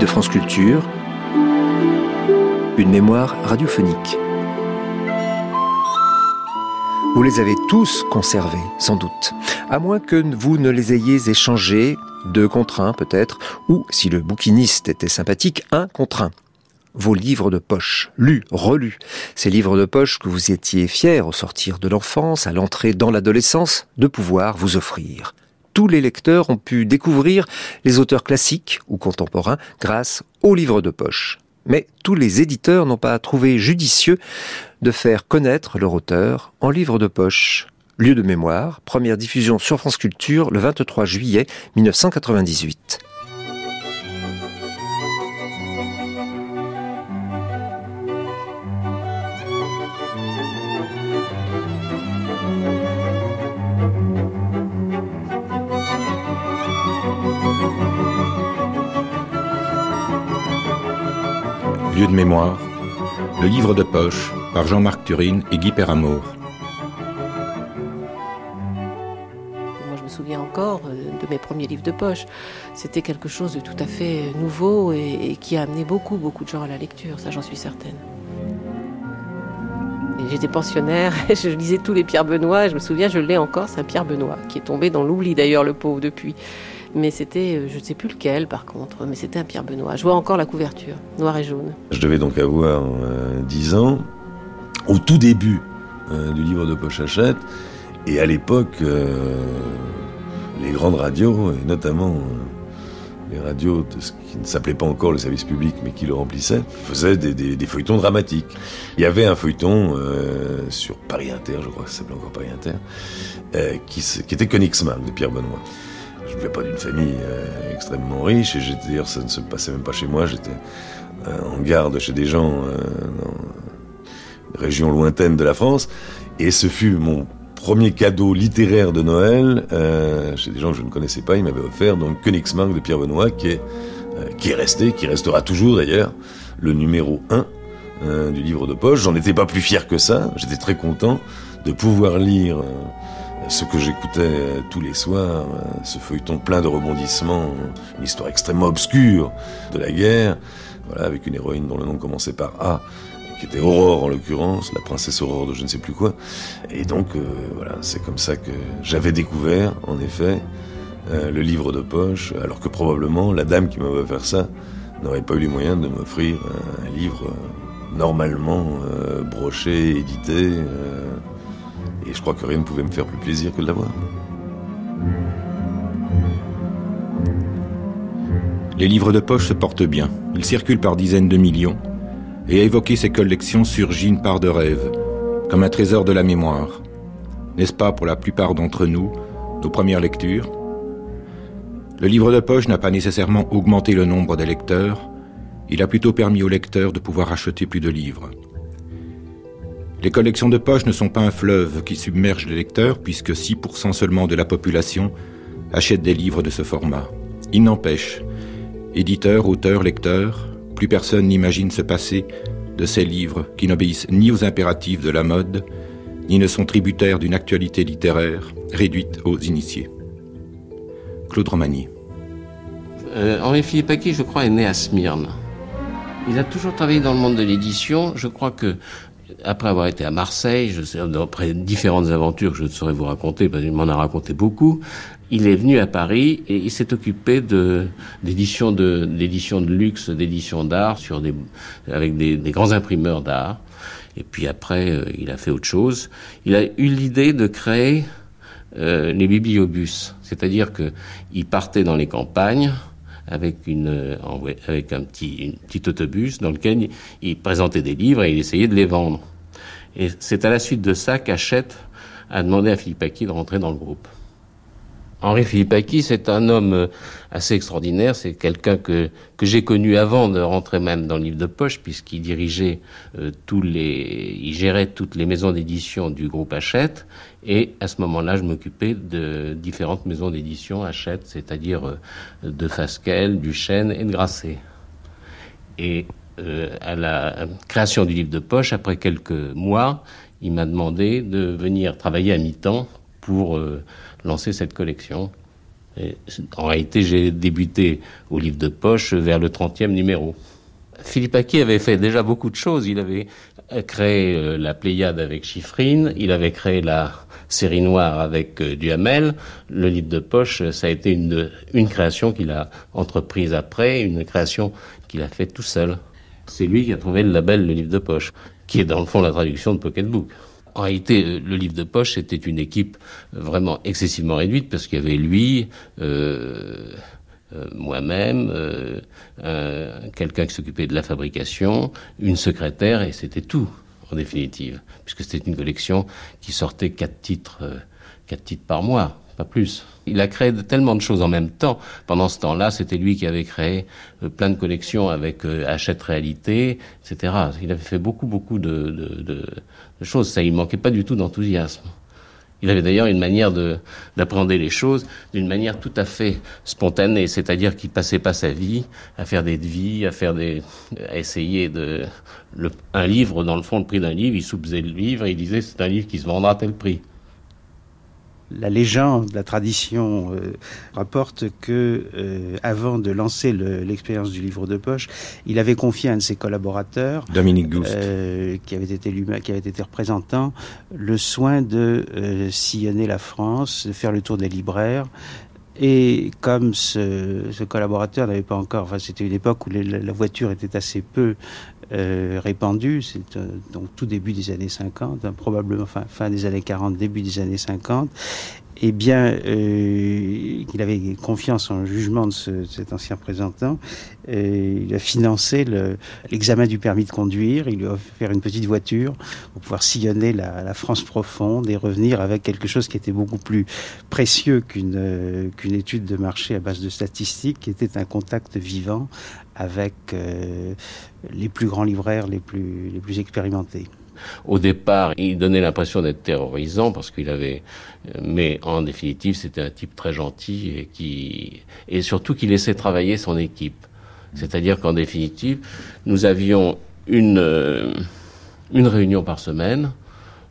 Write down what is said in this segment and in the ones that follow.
De France Culture, une mémoire radiophonique. Vous les avez tous conservés, sans doute, à moins que vous ne les ayez échangés, deux contre un peut-être, ou, si le bouquiniste était sympathique, un contre un. Vos livres de poche, lus, relus, ces livres de poche que vous étiez fiers au sortir de l'enfance, à l'entrée dans l'adolescence, de pouvoir vous offrir tous les lecteurs ont pu découvrir les auteurs classiques ou contemporains grâce aux livres de poche. Mais tous les éditeurs n'ont pas trouvé judicieux de faire connaître leur auteur en livre de poche. Lieu de mémoire, première diffusion sur France Culture le 23 juillet 1998. De mémoire, le livre de poche par Jean-Marc Turine et Guy Perramour. Moi, je me souviens encore euh, de mes premiers livres de poche. C'était quelque chose de tout à fait nouveau et, qui a amené beaucoup, beaucoup de gens à la lecture, ça j'en suis certaine. J'étais pensionnaire, je lisais tous les Pierre Benoît, je me souviens, je l'ai encore, c'est un Pierre Benoît, qui est tombé dans l'oubli d'ailleurs, le pauvre, depuis mais c'était, euh, je ne sais plus lequel par contre, mais c'était un Pierre Benoît. Je vois encore la couverture, noir et jaune. Je devais donc avoir 10 euh, ans, au tout début euh, du livre de poche Hachette, et à l'époque, les grandes radios, et notamment les radios de ce qui ne s'appelait pas encore le service public, mais qui le remplissait, faisaient des, feuilletons dramatiques. Il y avait un feuilleton sur Paris Inter, je crois que ça s'appelait encore Paris Inter, qui, était Königsmark de Pierre Benoît. Je ne viens pas d'une famille euh, extrêmement riche, et d'ailleurs ça ne se passait même pas chez moi, j'étais euh, en garde chez des gens euh, dans une région lointaine de la France, et ce fut mon premier cadeau littéraire de Noël chez des gens que je ne connaissais pas, il m'avait offert donc Königsmark de Pierre Benoît, qui est resté, qui restera toujours d'ailleurs, le numéro 1 du livre de poche. J'en étais pas plus fier que ça, j'étais très content de pouvoir lire ce que j'écoutais euh, tous les soirs, euh, ce feuilleton plein de rebondissements, une histoire extrêmement obscure de la guerre, voilà, avec une héroïne dont le nom commençait par A, qui était Aurore en l'occurrence, la princesse Aurore de je ne sais plus quoi. Et donc euh, voilà, c'est comme ça que j'avais découvert, en effet, le livre de poche, alors que probablement la dame qui m'avait offert ça n'aurait pas eu les moyens de m'offrir un livre normalement broché, édité. Et je crois que rien ne pouvait me faire plus plaisir que de l'avoir. Les livres de poche se portent bien. Ils circulent par dizaines de millions. Et à évoquer ces collections surgit une part de rêve, comme un trésor de la mémoire. N'est-ce pas pour la plupart d'entre nous, nos premières lectures? Le livre de poche n'a pas nécessairement augmenté le nombre des lecteurs, il a plutôt permis aux lecteurs de pouvoir acheter plus de livres. Les collections de poche ne sont pas un fleuve qui submerge les lecteurs, puisque 6% seulement de la population achète des livres de ce format. Il n'empêche, éditeurs, auteurs, lecteurs, plus personne n'imagine se passer de ces livres qui n'obéissent ni aux impératifs de la mode, ni ne sont tributaires d'une actualité littéraire réduite aux initiés. Claude Romagny. Euh, Henri Philippe Paquet, je crois, est né à Smyrne. Il a toujours travaillé dans le monde de l'édition. Je crois que après avoir été à Marseille, je sais, après différentes aventures que je ne saurais vous raconter, parce qu'il m'en a raconté beaucoup, il est venu à Paris et il s'est occupé de d'édition de d'édition de luxe, d'édition d'art sur des avec des, des grands imprimeurs d'art. Et puis après, euh, il a fait autre chose. Il a eu l'idée de créer euh, les bibliobus, c'est-à-dire que il partait dans les campagnes avec une euh, avec un petit un petit autobus dans lequel il présentait des livres et il essayait de les vendre. Et c'est à la suite de ça qu'Achète a demandé à Philippe Aki de rentrer dans le groupe. Henri Philippaki, c'est un homme euh, assez extraordinaire. C'est quelqu'un que, que j'ai connu avant de rentrer même dans le livre de poche, puisqu'il dirigeait euh, tous les, il gérait toutes les maisons d'édition du groupe Hachette. Et à ce moment-là, je m'occupais de différentes maisons d'édition Hachette, c'est-à-dire euh, de Fasquelle, du Chêne et de Grasset. Et à la création du livre de poche, après quelques mois, il m'a demandé de venir travailler à mi-temps pour lancer cette collection. en réalité, j'ai débuté au livre de poche vers le 30e numéro. Philippe Aki avait fait déjà beaucoup de choses. Il avait créé euh, la Pléiade avec Chiffrine, il avait créé la série noire avec euh, Duhamel. Le livre de poche, ça a été une création qu'il a entreprise après, une création qu'il a faite tout seul. C'est lui qui a trouvé le label Le livre de poche, qui est dans le fond la traduction de Pocketbook. En réalité, euh, le livre de poche, c'était une équipe vraiment excessivement réduite parce qu'il y avait lui, euh, euh, moi-même, quelqu'un qui s'occupait de la fabrication, une secrétaire et c'était tout en définitive, puisque c'était une collection qui sortait quatre titres par mois pas plus. Il a créé tellement de choses en même temps. Pendant ce temps-là, c'était lui qui avait créé euh, plein de collections avec euh, Hachette Réalité, etc. Il avait fait beaucoup, beaucoup de, choses. Ça, il manquait pas du tout d'enthousiasme. Il avait d'ailleurs une manière d'appréhender les choses d'une manière tout à fait spontanée, c'est-à-dire qu'il passait pas sa vie à faire des devis, à faire des, à essayer de, un livre, dans le fond, le prix d'un livre, il soupesait le livre et il disait c'est un livre qui se vendra à tel prix la légende, la tradition euh, rapporte que, euh, avant de lancer l'expérience du livre de poche, il avait confié à un de ses collaborateurs, Dominique euh, qui avait été lui qui avait été représentant, le soin de sillonner la France, de faire le tour des libraires. Et comme ce, collaborateur n'avait pas encore, enfin c'était une époque où la voiture était assez peu répandu, c'est euh, donc tout début des années 50, hein, probablement fin, fin des années 40, début des années 50, eh bien, euh, il avait confiance en jugement de, ce, cet ancien représentant. Et il a financé l'examen du permis de conduire. Il lui a offert une petite voiture pour pouvoir sillonner la, France profonde et revenir avec quelque chose qui était beaucoup plus précieux qu'une euh, qu'une étude de marché à base de statistiques, qui était un contact vivant avec euh, les plus grands plus, les plus expérimentés. Au départ, il donnait l'impression d'être terrorisant parce qu'il avait, mais en définitive, c'était un type très gentil et qui, et surtout qui laissait travailler son équipe. C'est-à-dire qu'en définitive, nous avions une, euh, une réunion par semaine,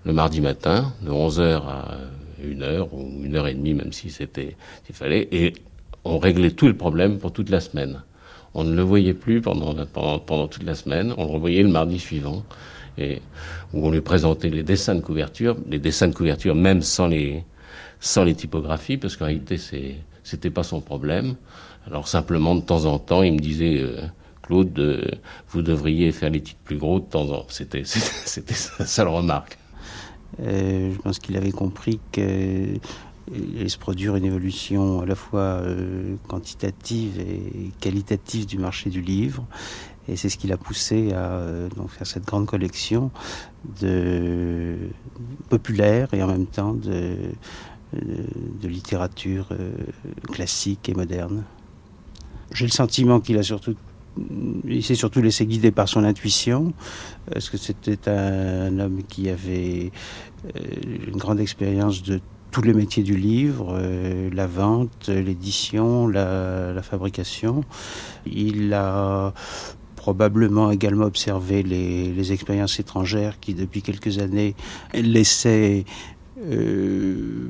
le mardi matin, de 11h à 1h ou 1h30, même si c'était, s'il fallait, et on réglait tout le problème pour toute la semaine. On ne le voyait plus pendant, pendant, pendant toute la semaine, on le revoyait le mardi suivant où on lui présentait les dessins de couverture, les dessins de couverture même sans les, typographies, parce qu'en réalité, c'est, c'était pas son problème. Alors simplement, de temps en temps, il me disait, euh, Claude, euh, vous devriez faire les titres plus gros de temps en temps. C'était, sa seule remarque. Euh, je pense qu'il avait compris que il se produire une évolution à la fois quantitative et qualitative du marché du livre et c'est ce qui l'a poussé à euh, faire cette grande collection de populaire et en même temps de, littérature euh, classique et moderne. J'ai le sentiment qu'il a surtout il s'est surtout laissé guider par son intuition, parce que c'était un, homme qui avait euh, une grande expérience de tous les métiers du livre, la vente, l'édition, la, la, fabrication? Il a probablement également observé les, expériences étrangères qui, depuis quelques années, laissaient euh,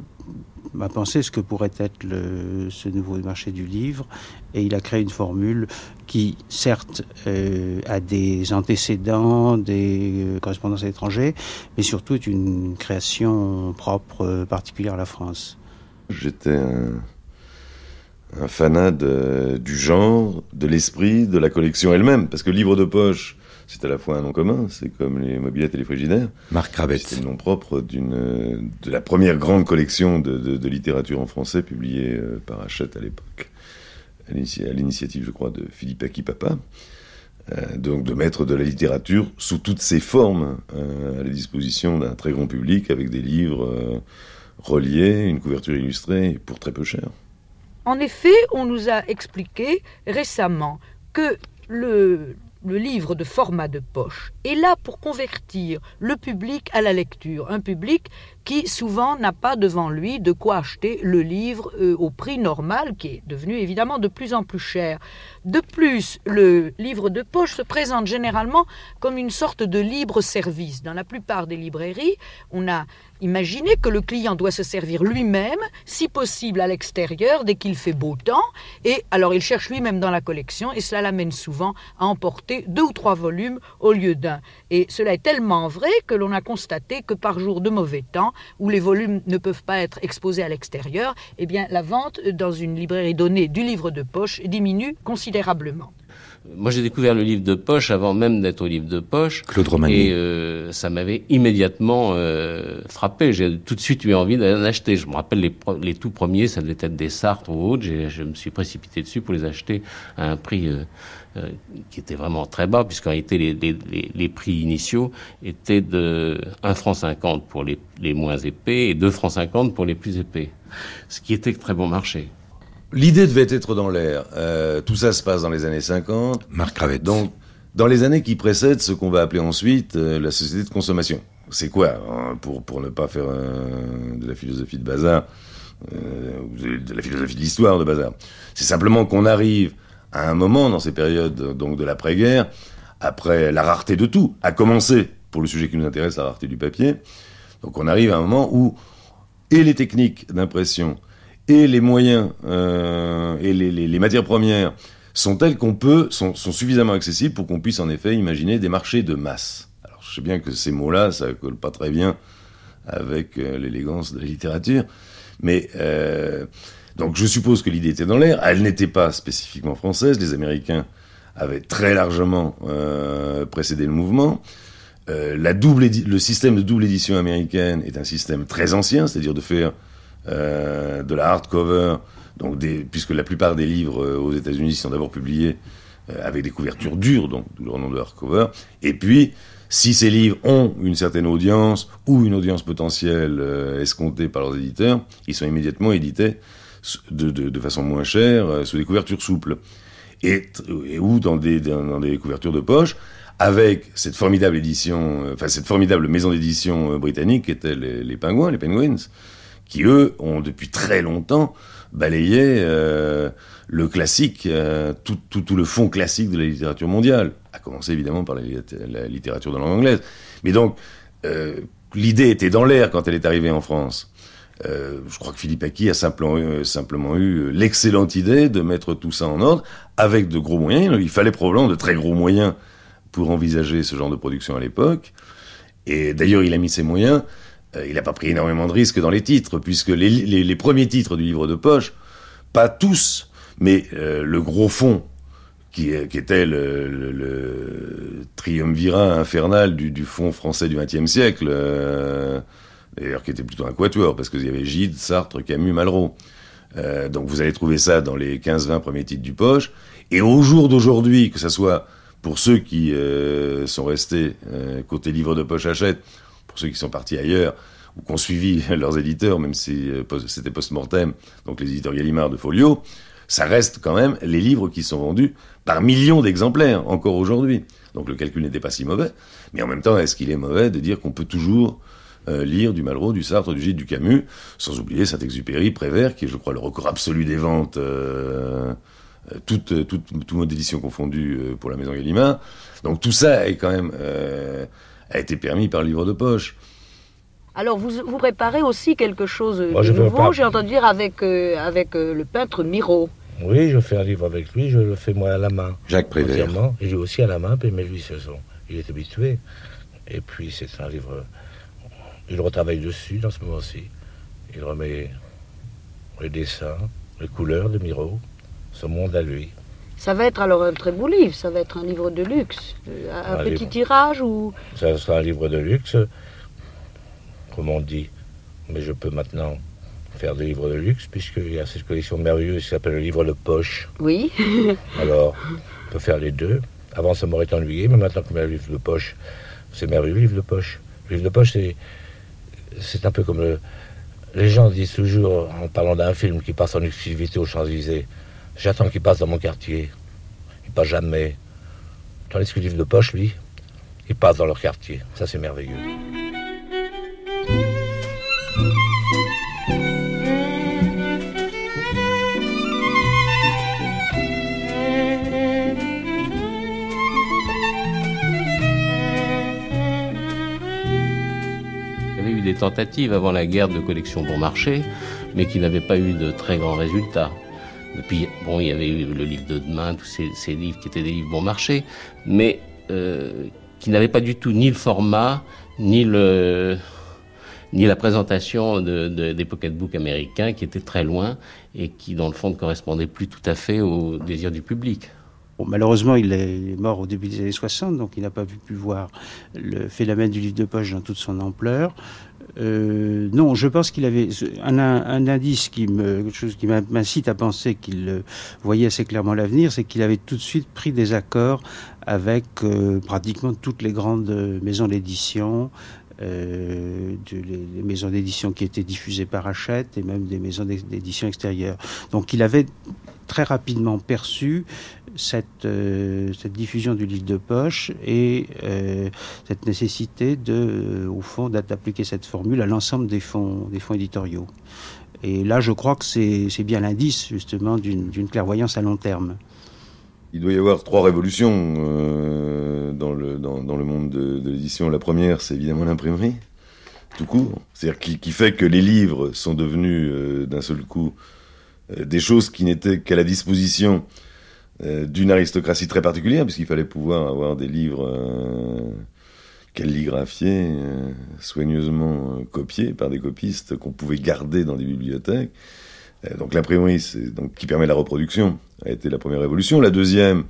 à penser ce que pourrait être ce nouveau marché du livre. Et il a créé une formule qui, certes, euh, a des antécédents, des euh, correspondances à l'étranger, mais surtout est une création propre, euh, particulière à la France. J'étais un un fanat du genre, de l'esprit, de la collection elle-même. Parce que livre de poche, c'est à la fois un nom commun, c'est comme les mobilettes et les frigidaires. Marc Rabet. C'est le nom propre d'une, de la première grande collection de, de, de littérature en français publiée euh, par Hachette à l'époque, à l'initiative, je crois, de Philippe Aki Papa. donc de mettre de la littérature sous toutes ses formes à la disposition d'un très grand public avec des livres reliés, une couverture illustrée pour très peu cher. En effet, on nous a expliqué récemment que le, livre de format de poche est là pour convertir le public à la lecture, un public qui souvent n'a pas devant lui de quoi acheter le livre euh, au prix normal, qui est devenu évidemment de plus en plus cher. De plus, le livre de poche se présente généralement comme une sorte de libre service. Dans la plupart des librairies, on a imaginé que le client doit se servir lui-même, si possible à l'extérieur, dès qu'il fait beau temps, et alors il cherche lui-même dans la collection, et cela l'amène souvent à emporter deux ou trois volumes au lieu d'un. Et cela est tellement vrai que l'on a constaté que par jour de mauvais temps, où les volumes ne peuvent pas être exposés à l'extérieur, eh bien la vente dans une librairie donnée du livre de poche diminue considérablement. Moi, j'ai découvert le livre de poche avant même d'être au livre de poche. Claude Romani. Et euh, ça m'avait immédiatement euh, frappé. J'ai tout de suite eu envie d'en acheter. Je me rappelle les, les, tout premiers, ça devait être des Sartres ou autres. Je me suis précipité dessus pour les acheter à un prix euh, euh, qui était vraiment très bas, puisqu'en réalité, les, les, les, prix initiaux étaient de 1 franc 50 pour les, les moins épais et 2 francs 50 pour les plus épais. Ce qui était très bon marché. L'idée devait être dans l'air. Euh, tout ça se passe dans les années 50. Marc Cravette. Donc, dans les années qui précèdent ce qu'on va appeler ensuite euh, la société de consommation. C'est quoi hein, pour, pour ne pas faire euh, de la philosophie de bazar, euh, de la philosophie de l'histoire de bazar C'est simplement qu'on arrive à un moment dans ces périodes donc de l'après-guerre, après la rareté de tout, à commencer, pour le sujet qui nous intéresse, la rareté du papier. Donc on arrive à un moment où et les techniques d'impression et les moyens euh, et les, matières premières sont telles qu'on peut, sont, sont, suffisamment accessibles pour qu'on puisse en effet imaginer des marchés de masse. Alors je sais bien que ces mots-là, ça colle pas très bien avec euh, l'élégance de la littérature, mais euh, donc je suppose que l'idée était dans l'air. Elle n'était pas spécifiquement française. Les Américains avaient très largement euh, précédé le mouvement. Euh, la double le système de double édition américaine est un système très ancien, c'est-à-dire de faire euh, de la hardcover, donc puisque la plupart des livres aux États-Unis sont d'abord publiés avec des couvertures dures, donc d'où leur nom de hardcover. Et puis, si ces livres ont une certaine audience ou une audience potentielle escomptée par leurs éditeurs, ils sont immédiatement édités de, façon moins chère euh, sous des couvertures souples et, ou dans des, dans des couvertures de poche avec cette formidable édition, enfin cette formidable maison d'édition britannique qui était les, Pingouins, les Penguins, qui eux ont depuis très longtemps balayé euh, le classique, euh, tout, tout, tout, le fond classique de la littérature mondiale, à commencer évidemment par la, littérature de langue anglaise. Mais donc, euh, l'idée était dans l'air quand elle est arrivée en France. Euh, je crois que Philippe Aki a simplement, euh, simplement eu l'excellente idée de mettre tout ça en ordre avec de gros moyens. Il fallait probablement de très gros moyens pour envisager ce genre de production à l'époque. Et d'ailleurs, il a mis ses moyens euh, il n'a pas pris énormément de risques dans les titres, puisque les, premiers titres du livre de poche, pas tous, mais euh, le gros fond, qui, était le, triumvirat infernal du, du fond français du XXe siècle, euh, d'ailleurs qui était plutôt un quatuor, parce qu'il y avait Gide, Sartre, Camus, Malraux. Euh, donc vous allez trouver ça dans les 15-20 premiers titres du poche. Et au jour d'aujourd'hui, que ce soit pour ceux qui euh, sont restés côté livre de poche achète, pour ceux qui sont partis ailleurs ou qui ont suivi leurs éditeurs, même si c'était post-mortem, donc les éditeurs Gallimard de Folio, ça reste quand même les livres qui sont vendus par millions d'exemplaires encore aujourd'hui. Donc le calcul n'était pas si mauvais, mais en même temps, est-ce qu'il est mauvais de dire qu'on peut toujours euh, lire du Malraux, du Sartre, du Gide, du Camus, sans oublier Saint-Exupéry, Prévert, qui est, je crois, le record absolu des ventes, euh, toute, toute, tout mode d'édition confondu euh, pour la maison Gallimard. Donc tout ça est quand même euh, a été permis par le livre de poche. Alors vous, vous préparez aussi quelque chose Moi, de nouveau, j'ai entendu dire avec, euh, avec euh, le peintre Miro. Oui, je fais un livre avec lui, je le fais moi à la main. Jacques Prévert. Et lui aussi à la main, mais lui, il est habitué. Et puis c'est un livre, il retravaille dessus dans ce moment-ci. Il remet les dessins, les couleurs de Miro, son monde à lui. Ça va être alors un très beau livre, ça va être un livre de luxe, un, un petit livre. tirage ou... Ça sera un livre de luxe, comme on dit. Mais je peux maintenant faire des livres de luxe, puisqu'il y a cette collection merveilleuse qui s'appelle le livre de poche. Oui. alors, on peut faire les deux. Avant, ça m'aurait ennuyé, mais maintenant que a un livre de poche, c'est merveilleux, le livre de poche. Le livre de poche, c'est, c'est un peu comme le. Les gens disent toujours, en parlant d'un film qui passe en exclusivité aux Champs-Élysées, j'attends qu'il passe dans mon quartier. Il passe jamais. Tandis que de poche, lui, il passe dans leur quartier. Ça, c'est merveilleux. Des tentatives avant la guerre de collection bon marché, mais qui n'avaient pas eu de très grands résultats. puis, bon, il y avait eu le livre de demain, tous ces, livres qui étaient des livres bon marché, mais euh, qui n'avaient pas du tout ni le format, ni la présentation de, des pocketbooks américains qui étaient très loin et qui, dans le fond, ne correspondaient plus tout à fait aux désirs du public. malheureusement, il est mort au début des années 60, donc il n'a pas pu voir le phénomène du livre de poche dans toute son ampleur. Euh, non, je pense qu'il avait un, indice qui me, quelque chose qui m'incite à penser qu'il euh, voyait assez clairement l'avenir, c'est qu'il avait tout de suite pris des accords avec euh, pratiquement toutes les grandes maisons d'édition, euh, les, maisons d'édition qui étaient diffusées par Hachette et même des maisons d'édition extérieures. Donc il avait très rapidement perçu cette, euh, cette diffusion du livre de poche et euh, cette nécessité de, euh, au fond, d'appliquer cette formule à l'ensemble des fonds, des fonds éditoriaux. Et là, je crois que c'est bien l'indice, justement, d'une clairvoyance à long terme. Il doit y avoir trois révolutions dans, le, dans, le monde de, l'édition. La première, c'est évidemment l'imprimerie, tout court. C'est-à-dire qui, fait que les livres sont devenus d'un seul coup des choses qui n'étaient qu'à la disposition euh, d'une aristocratie très particulière, puisqu'il fallait pouvoir avoir des livres euh, calligraphiés, soigneusement copiés par des copistes qu'on pouvait garder dans des bibliothèques. donc l'imprimerie, donc qui permet la reproduction, a été la première révolution. La deuxième,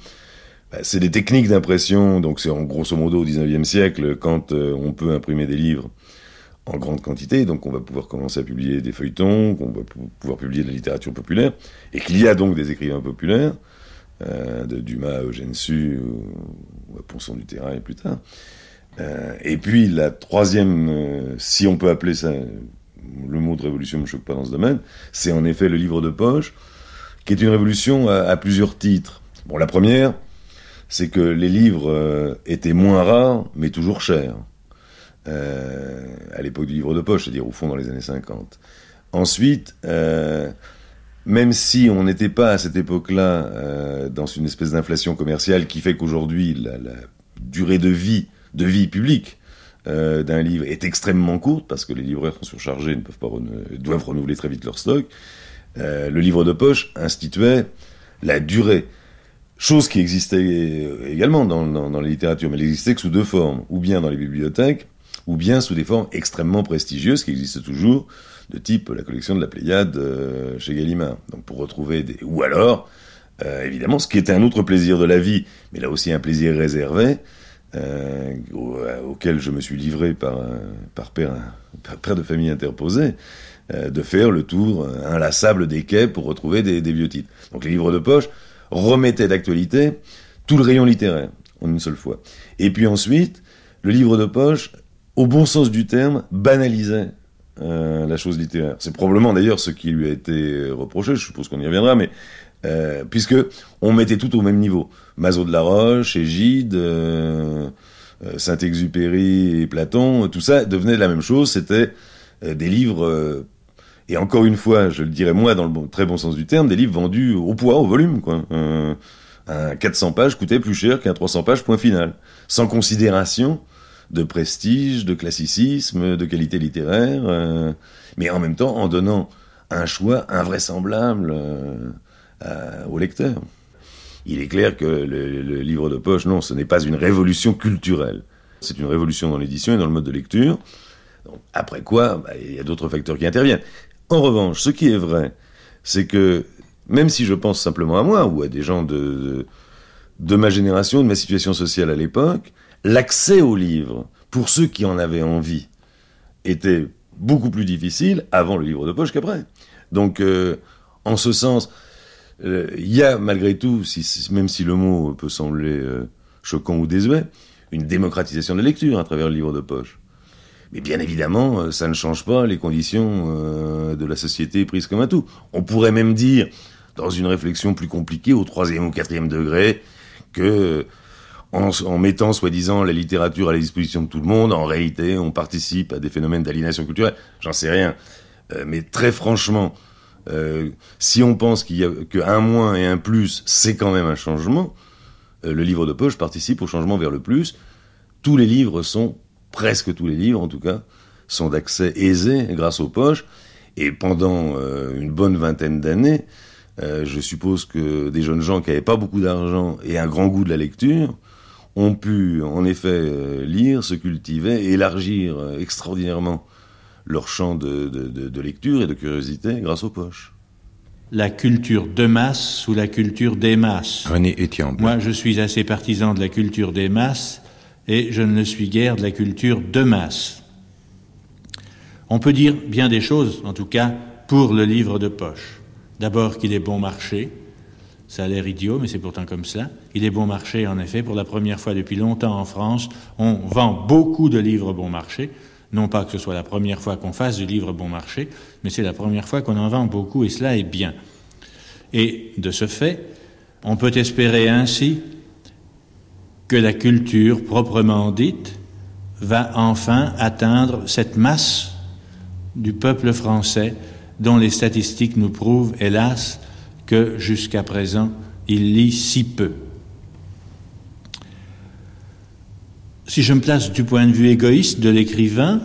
bah, c'est des techniques d'impression. Donc c'est en grosso modo au 19e siècle, quand on peut imprimer des livres en grande quantité, donc on va pouvoir commencer à publier des feuilletons, qu'on va pouvoir publier de la littérature populaire, et qu'il y a donc des écrivains populaires, euh, de Dumas à Eugène Sue, ou, à Ponson du Terrain et plus tard. Euh, et puis la troisième, euh, si on peut appeler ça, le mot de révolution ne me choque pas dans ce domaine, c'est en effet le livre de poche, qui est une révolution à, à plusieurs titres. Bon, la première, c'est que les livres étaient moins rares, mais toujours chers. À l'époque du livre de poche, c'est-à-dire au fond dans les années 50. Ensuite, même si on n'était pas à cette époque-là euh, dans une espèce d'inflation commerciale qui fait qu'aujourd'hui la, durée de vie, de vie publique d'un livre est extrêmement courte parce que les libraires sont surchargés, ne peuvent pas doivent renouveler très vite leur stock. le livre de poche instituait la durée. Chose qui existait également dans, dans, dans la littérature, mais elle existait que sous deux formes, ou bien dans les bibliothèques, ou bien sous des formes extrêmement prestigieuses qui existent toujours, de type la collection de la Pléiade euh, chez Gallimard. Donc pour retrouver des... Ou alors, euh, évidemment, ce qui était un autre plaisir de la vie, mais là aussi un plaisir réservé, euh, auquel je me suis livré par, par, père, de famille interposé, de faire le tour inlassable des quais pour retrouver des, des vieux titres. Donc les livres de poche remettaient d'actualité tout le rayon littéraire en une seule fois. Et puis ensuite, le livre de poche au bon sens du terme, banalisait euh, la chose littéraire. C'est probablement d'ailleurs ce qui lui a été reproché, je suppose qu'on y reviendra, mais euh, puisque on mettait tout au même niveau. Mazo de la Roche, Égide, euh, euh, Saint-Exupéry et Platon, tout ça devenait la même chose, c'était des livres, et encore une fois, je le dirais moi dans le très bon sens du terme, des livres vendus au poids, au volume, un 400 pages coûtait plus cher qu'un 300 pages, point final. Sans considération de prestige, de classicisme, de qualité littéraire, euh, mais en même temps en donnant un choix invraisemblable euh, au lecteur. Il est clair que le, livre de poche, non, ce n'est pas une révolution culturelle. C'est une révolution dans l'édition et dans le mode de lecture. après quoi, bah, il y a d'autres facteurs qui interviennent. En revanche, ce qui est vrai, c'est que même si je pense simplement à moi ou à des gens de, de ma génération, de ma situation sociale à l'époque, l'accès aux livres, pour ceux qui en avaient envie, était beaucoup plus difficile avant le livre de poche qu'après. Donc, euh, en ce sens, euh, il y a malgré tout, même si le mot peut sembler euh, choquant ou désuet, une démocratisation de la lecture à travers le livre de poche. Mais bien évidemment, ça ne change pas les conditions de la société prise comme un tout. On pourrait même dire, dans une réflexion plus compliquée, au troisième ou quatrième degré, que en, mettant soi-disant la littérature à la disposition de tout le monde, en réalité, on participe à des phénomènes d'aliénation culturelle. J'en sais rien. Euh, mais très franchement, euh, si on pense qu'il y a qu'un moins et un plus, c'est quand même un changement, euh, le livre de poche participe au changement vers le plus. Tous les livres sont, presque tous les livres en tout cas, sont d'accès aisé grâce aux poches. Et pendant une bonne vingtaine d'années, je suppose que des jeunes gens qui n'avaient pas beaucoup d'argent et un grand goût de la lecture ont pu en effet lire, se cultiver élargir extraordinairement leur champ de, de, de, de, lecture et de curiosité grâce aux poches. La culture de masse ou la culture des masses? René Etienne. Moi, je suis assez partisan de la culture des masses et je ne le suis guère de la culture de masse. On peut dire bien des choses, en tout cas, pour le livre de poche. D'abord qu'il est bon marché, ça a l'air idiot, mais c'est pourtant comme ça. Il est bon marché, en effet. Pour la première fois depuis longtemps en France, on vend beaucoup de livres bon marché. Non pas que ce soit la première fois qu'on fasse du livre bon marché, mais c'est la première fois qu'on en vend beaucoup et cela est bien. Et de ce fait, on peut espérer ainsi que la culture proprement dite va enfin atteindre cette masse du peuple français dont les statistiques nous prouvent, hélas, que jusqu'à présent, il lit si peu. Si je me place du point de vue égoïste de l'écrivain,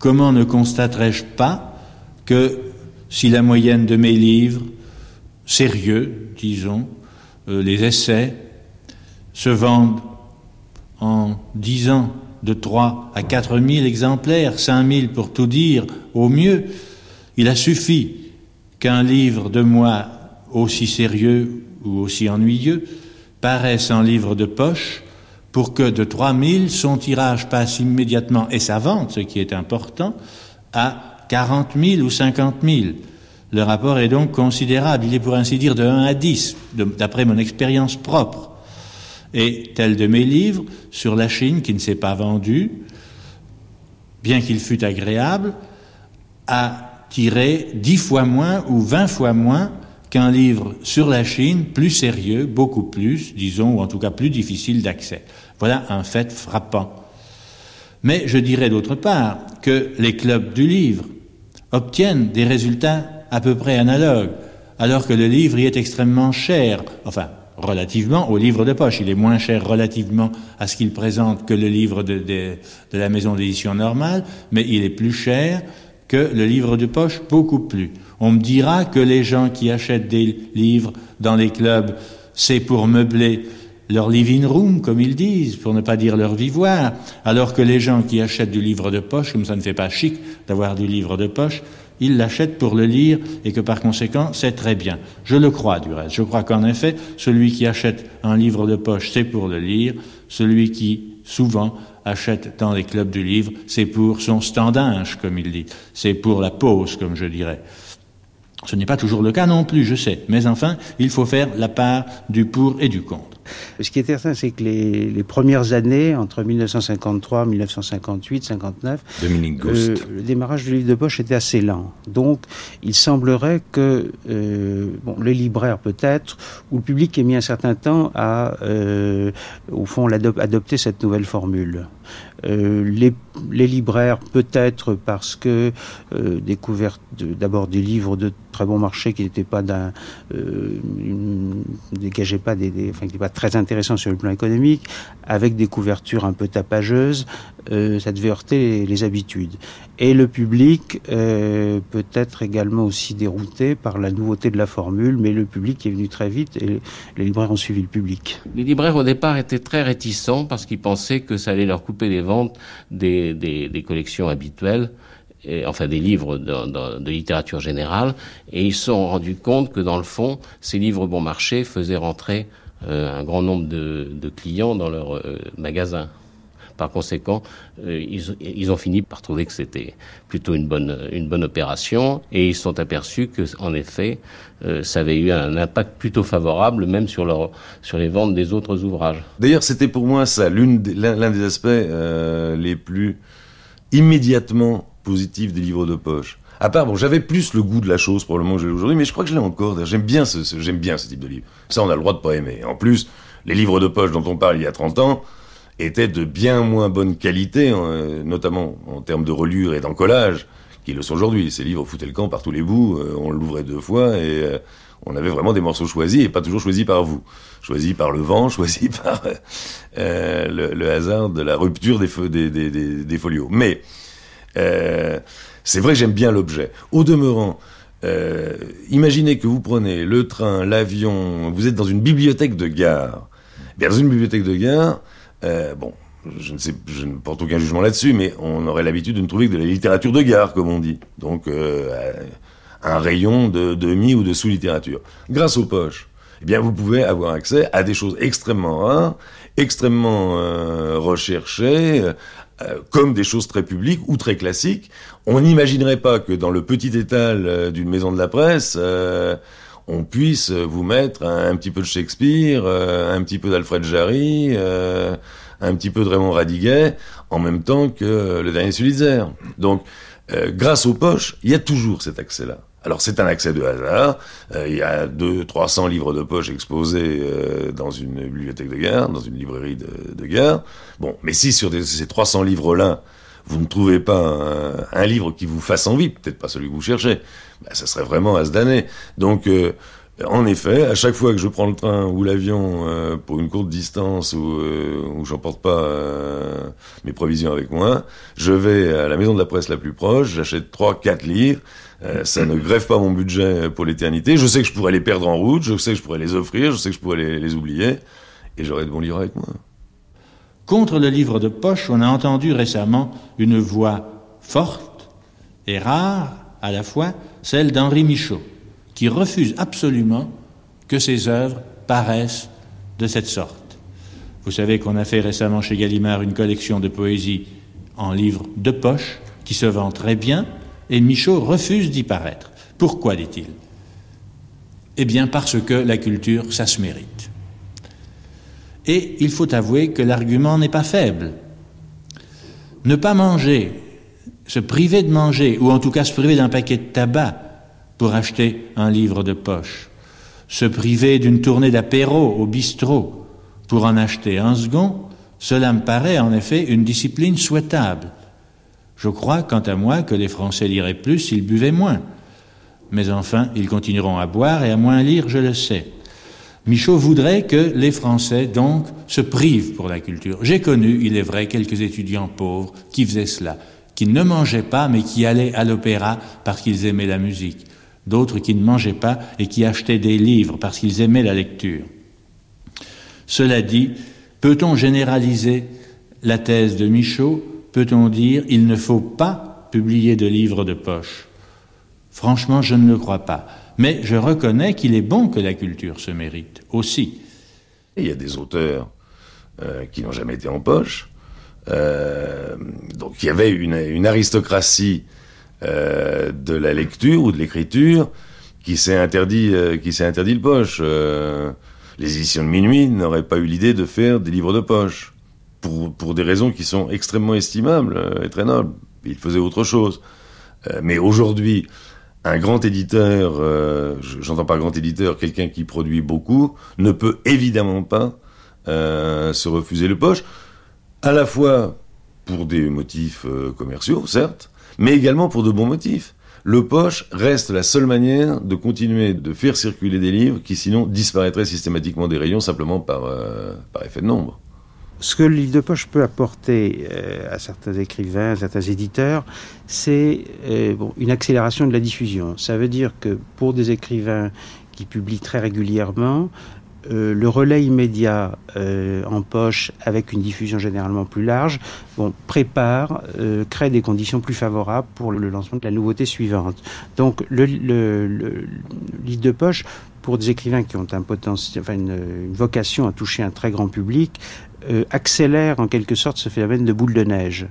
comment ne constaterais-je pas que si la moyenne de mes livres, sérieux, disons, euh, les essais, se vendent en dix ans de 3 à 4 000 exemplaires, 5 000 pour tout dire, au mieux, il a suffi qu'un livre de moi aussi sérieux ou aussi ennuyeux paraisse en livre de poche pour que de 3000, son tirage passe immédiatement, et sa vente, ce qui est important, à 40 000 ou 50 000. Le rapport est donc considérable. Il est pour ainsi dire de 1 à 10, d'après mon expérience propre. Et tel de mes livres sur la Chine qui ne s'est pas vendu, bien qu'il fût agréable, a tiré 10 fois moins ou 20 fois moins qu'un livre sur la Chine plus sérieux, beaucoup plus, disons, ou en tout cas plus difficile d'accès. Voilà un fait frappant. Mais je dirais d'autre part que les clubs du livre obtiennent des résultats à peu près analogues, alors que le livre y est extrêmement cher, enfin, relativement au livre de poche. Il est moins cher relativement à ce qu'il présente que le livre de, de, de la maison d'édition normale, mais il est plus cher que le livre de poche, beaucoup plus. On me dira que les gens qui achètent des livres dans les clubs, c'est pour meubler leur living room, comme ils disent, pour ne pas dire leur vivoire, alors que les gens qui achètent du livre de poche, comme ça ne fait pas chic d'avoir du livre de poche, ils l'achètent pour le lire et que par conséquent, c'est très bien. Je le crois du reste. Je crois qu'en effet, celui qui achète un livre de poche, c'est pour le lire. Celui qui, souvent, achète dans les clubs du livre, c'est pour son standinge, comme il dit. C'est pour la pause, comme je dirais. Ce n'est pas toujours le cas non plus, je sais. Mais enfin, il faut faire la part du pour et du contre. Ce qui est certain, c'est que les, les, premières années, entre 1953, 1958, 59, Dominique euh, le démarrage du livre de poche était assez lent. Donc, il semblerait que euh, bon, les libraires peut-être, ou le public ait mis un certain temps à, euh, au fond, adopter cette nouvelle formule. Euh, les, les, libraires, peut-être parce que euh, découverte d'abord des livres de très bon marché qui n'étaient pas d'un, euh, dégageaient pas des, enfin, qui pas très intéressants sur le plan économique, avec des couvertures un peu tapageuses, euh, ça devait heurter les, habitudes. Et le public euh, peut être également aussi dérouté par la nouveauté de la formule, mais le public est venu très vite et les, libraires ont suivi le public. Les libraires au départ étaient très réticents parce qu'ils pensaient que ça allait leur couper les ventes des collections habituelles. Enfin des livres de, littérature générale, et ils se sont rendus compte que dans le fond, ces livres bon marché faisaient rentrer euh, un grand nombre de, clients dans leur euh, magasin Par conséquent, euh, ils, ont fini par trouver que c'était plutôt une bonne, une bonne opération et ils se sont aperçus que, en effet, euh, ça avait eu un impact plutôt favorable, même sur, leur, sur les ventes des autres ouvrages. D'ailleurs, c'était pour moi ça, l'un des aspects les plus immédiatement positifs des livres de poche. À part, bon, j'avais plus le goût de la chose probablement que j'ai aujourd'hui, mais je crois que je l'ai encore. J'aime bien ce, j'aime bien ce type de livre. Ça, on a le droit de pas aimer. En plus, les livres de poche dont on parle il y a 30 ans étaient de bien moins bonne qualité, euh, notamment en termes de relure et d'encollage, qu'ils le sont aujourd'hui. Ces livres foutaient le camp par tous les bouts, euh, on l'ouvrait deux fois et euh, on avait vraiment des morceaux choisis et pas toujours choisis par vous. Choisis par le vent, choisis par le, hasard de la rupture des, des, des, des, folios. Mais c'est vrai j'aime bien l'objet. Au demeurant, euh, imaginez que vous prenez le train, l'avion, vous êtes dans une bibliothèque de gare. Bien, dans une bibliothèque de gare, euh, bon, je ne porte aucun jugement là-dessus, mais on aurait l'habitude de ne trouver que de la littérature de gare, comme on dit. Donc, euh, un rayon de demi ou de sous-littérature. Grâce aux poches, eh bien, vous pouvez avoir accès à des choses extrêmement rares, extrêmement euh, recherchées, euh, comme des choses très publiques ou très classiques. On n'imaginerait pas que dans le petit étal euh, d'une maison de la presse, euh, on puisse vous mettre un, petit peu de Shakespeare, un petit peu d'Alfred Jarry, un petit peu de Raymond Radiguet, en même temps que le dernier Sulitzer. Donc, grâce aux poches, il y a toujours cet accès-là. Alors c'est un accès de hasard. Euh, il y a deux, 300 livres de poche exposés euh, dans une bibliothèque de gare, dans une librairie de, de. Bon, mais si sur ces 300 livres-là, vous ne trouvez pas un, livre qui vous fasse envie, peut-être pas celui que vous cherchez, ben, ça serait vraiment à se damner. Donc euh, en effet, à chaque fois que je prends le train ou l'avion pour une courte distance ou où j'emporte pas mes provisions avec moi, je vais à la maison de la presse la plus proche, j'achète trois, quatre livres euh, ça ne grève pas mon budget pour l'éternité. Je sais que je pourrais les perdre en route, je sais que je pourrais les offrir, je sais que je pourrais les, oublier, et j'aurais de bons livres avec moi. Contre le livre de poche, on a entendu récemment une voix forte et rare à la fois, celle d'Henri Michaud, qui refuse absolument que ses œuvres paraissent de cette sorte. Vous savez qu'on a fait récemment chez Gallimard une collection de poésie en livre de poche qui se vend très bien, et Michaud refuse d'y paraître. Pourquoi dit-il? Eh bien parce que la culture, ça se mérite. Et il faut avouer que l'argument n'est pas faible. Ne pas manger, se priver de manger, ou en tout cas se priver d'un paquet de tabac pour acheter un livre de poche, se priver d'une tournée d'apéro au bistrot pour en acheter un second, cela me paraît en effet une discipline souhaitable. Je crois, quant à moi, que les Français liraient plus s'ils buvaient moins. Mais enfin, ils continueront à boire et à moins lire, je le sais. Michaud voudrait que les Français, donc, se privent pour la culture. J'ai connu, il est vrai, quelques étudiants pauvres qui faisaient cela, qui ne mangeaient pas, mais qui allaient à l'opéra parce qu'ils aimaient la musique. D'autres qui ne mangeaient pas et qui achetaient des livres parce qu'ils aimaient la lecture. Cela dit, peut-on généraliser la thèse de Michaud? Peut-on dire il ne faut pas publier de livres de poche? Franchement, je ne le crois pas. Mais je reconnais qu'il est bon que la culture se mérite aussi. Il y a des auteurs euh, qui n'ont jamais été en poche. Euh, donc il y avait une, aristocratie euh, de la lecture ou de l'écriture qui s'est interdit, qui s'est interdit le poche. les éditions de minuit n'auraient pas eu l'idée de faire des livres de poche pour, pour des raisons qui sont extrêmement estimables euh, et très nobles. Il faisait autre chose. Euh, mais aujourd'hui, un grand éditeur, euh, j'entends par grand éditeur, quelqu'un qui produit beaucoup, ne peut évidemment pas se refuser le poche, à la fois pour des motifs commerciaux, certes, mais également pour de bons motifs. Le poche reste la seule manière de continuer de faire circuler des livres qui sinon disparaîtraient systématiquement des rayons simplement par, par effet de nombre. Ce que le livre de poche peut apporter euh, à certains écrivains, à certains éditeurs, c'est euh, bon, une accélération de la diffusion. Ça veut dire que pour des écrivains qui publient très régulièrement, euh, le relais immédiat euh, en poche avec une diffusion généralement plus large bon, prépare, euh, crée des conditions plus favorables pour le lancement de la nouveauté suivante. Donc le, le, de poche pour des écrivains qui ont un potentiel, une, vocation à toucher un très grand public, accélère en quelque sorte ce phénomène de boule de neige.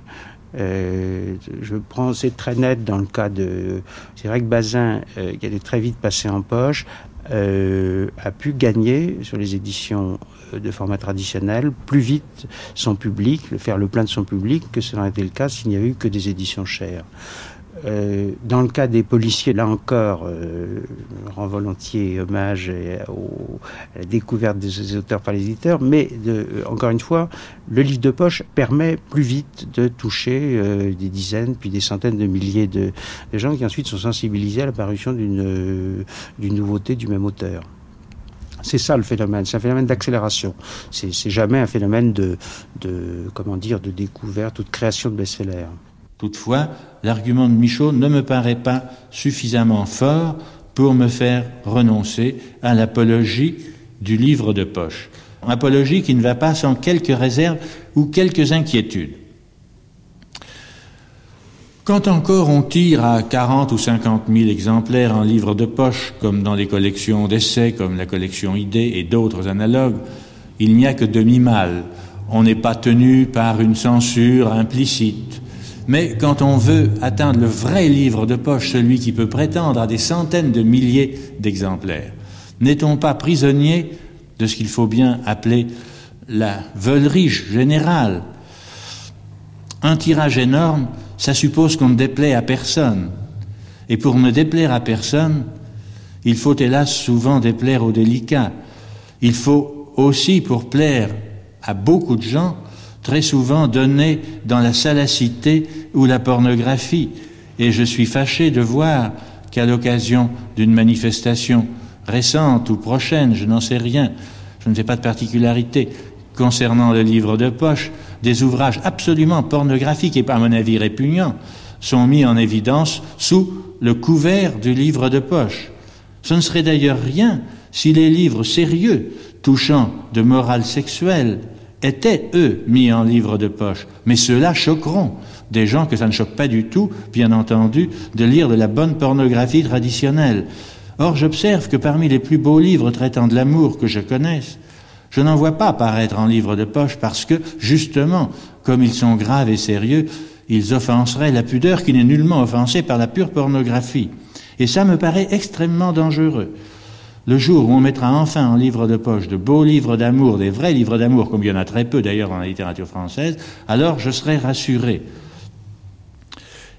Je prends, c'est très net dans le cas de, c'est vrai que Bazin, euh, qui allait très vite passer en poche, euh, a pu gagner sur les éditions euh, de format traditionnel plus vite son public, le faire le plein de son public que ce n'aurait été le cas s'il n'y avait eu que des éditions chères. Euh, dans le cas des policiers, là encore, euh, je rends volontiers hommage à, la découverte des auteurs par les éditeurs, mais de, encore une fois, le livre de poche permet plus vite de toucher euh, des dizaines, puis des centaines de milliers de, gens qui ensuite sont sensibilisés à l'apparition d'une d'une nouveauté du même auteur. C'est ça le phénomène, c'est un phénomène d'accélération. C'est jamais un phénomène de, de, comment dire, de découverte ou de création de best-sellers. Toutefois, l'argument de Michaud ne me paraît pas suffisamment fort pour me faire renoncer à l'apologie du livre de poche. Apologie qui ne va pas sans quelques réserves ou quelques inquiétudes. Quand encore on tire à 40 ou 50 000 exemplaires en livre de poche, comme dans les collections d'essais, comme la collection Idées et d'autres analogues, il n'y a que demi-mal. On n'est pas tenu par une censure implicite. Mais quand on veut atteindre le vrai livre de poche, celui qui peut prétendre à des centaines de milliers d'exemplaires, n'est-on pas prisonnier de ce qu'il faut bien appeler la veulerie générale? Un tirage énorme, ça suppose qu'on ne déplaît à personne. Et pour ne déplaire à personne, il faut hélas souvent déplaire aux délicats. Il faut aussi, pour plaire à beaucoup de gens, très souvent donné dans la salacité ou la pornographie. Et je suis fâché de voir qu'à l'occasion d'une manifestation récente ou prochaine, je n'en sais rien, je ne fais pas de particularité, concernant le livre de poche, des ouvrages absolument pornographiques et, par mon avis, répugnants, sont mis en évidence sous le couvert du livre de poche. Ce ne serait d'ailleurs rien si les livres sérieux touchant de morale sexuelle, étaient, eux, mis en livre de poche. Mais ceux-là choqueront des gens que ça ne choque pas du tout, bien entendu, de lire de la bonne pornographie traditionnelle. Or, j'observe que parmi les plus beaux livres traitant de l'amour que je connaisse, je n'en vois pas paraître en livre de poche parce que, justement, comme ils sont graves et sérieux, ils offenseraient la pudeur qui n'est nullement offensée par la pure pornographie. Et ça me paraît extrêmement dangereux. Le jour où on mettra enfin en livre de poche de beaux livres d'amour, des vrais livres d'amour, comme il y en a très peu d'ailleurs dans la littérature française, alors je serai rassuré.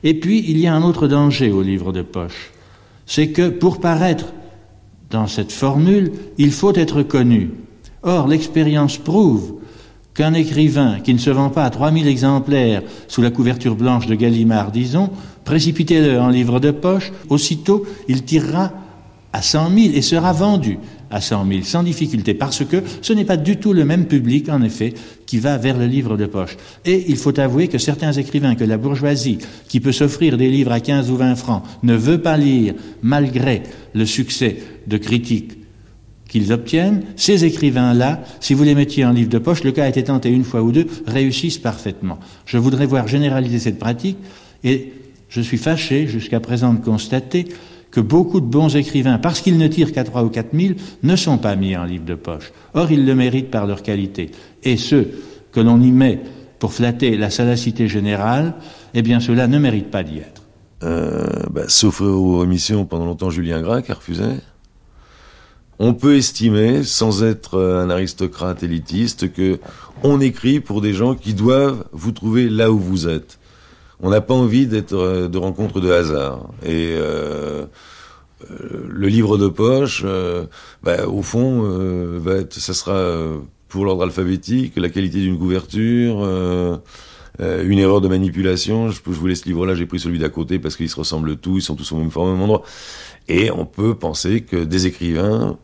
Et puis, il y a un autre danger au livre de poche. C'est que pour paraître dans cette formule, il faut être connu. Or, l'expérience prouve qu'un écrivain qui ne se vend pas à 3000 exemplaires sous la couverture blanche de Gallimard, disons, précipitez-le en livre de poche, aussitôt il tirera à 100 000 et sera vendu à 100 000 sans difficulté parce que ce n'est pas du tout le même public en effet qui va vers le livre de poche. Et il faut avouer que certains écrivains que la bourgeoisie, qui peut s'offrir des livres à 15 ou 20 francs, ne veut pas lire malgré le succès de critiques qu'ils obtiennent, ces écrivains-là, si vous les mettiez en livre de poche, le cas a été tenté une fois ou deux, réussissent parfaitement. Je voudrais voir généraliser cette pratique et je suis fâché jusqu'à présent de constater que beaucoup de bons écrivains, parce qu'ils ne tirent qu'à trois ou quatre mille, ne sont pas mis en livre de poche. Or, ils le méritent par leur qualité. Et ceux que l'on y met pour flatter la salacité générale, eh bien, ceux-là ne méritent pas d'y être. Euh, bah, sauf aux émissions pendant longtemps Julien Gras qui refusait. On peut estimer, sans être un aristocrate élitiste, que on écrit pour des gens qui doivent vous trouver là où vous êtes on n'a pas envie d'être euh, de rencontres de hasard. Et euh, euh, le livre de poche, bah, au fond, être, ça sera pour l'ordre alphabétique, la qualité d'une couverture, une erreur de manipulation. Je, je vous laisse ce livre-là, j'ai pris celui d'à côté parce qu'ils se ressemblent tous, ils sont tous au même au même endroit. Et on peut penser que des écrivains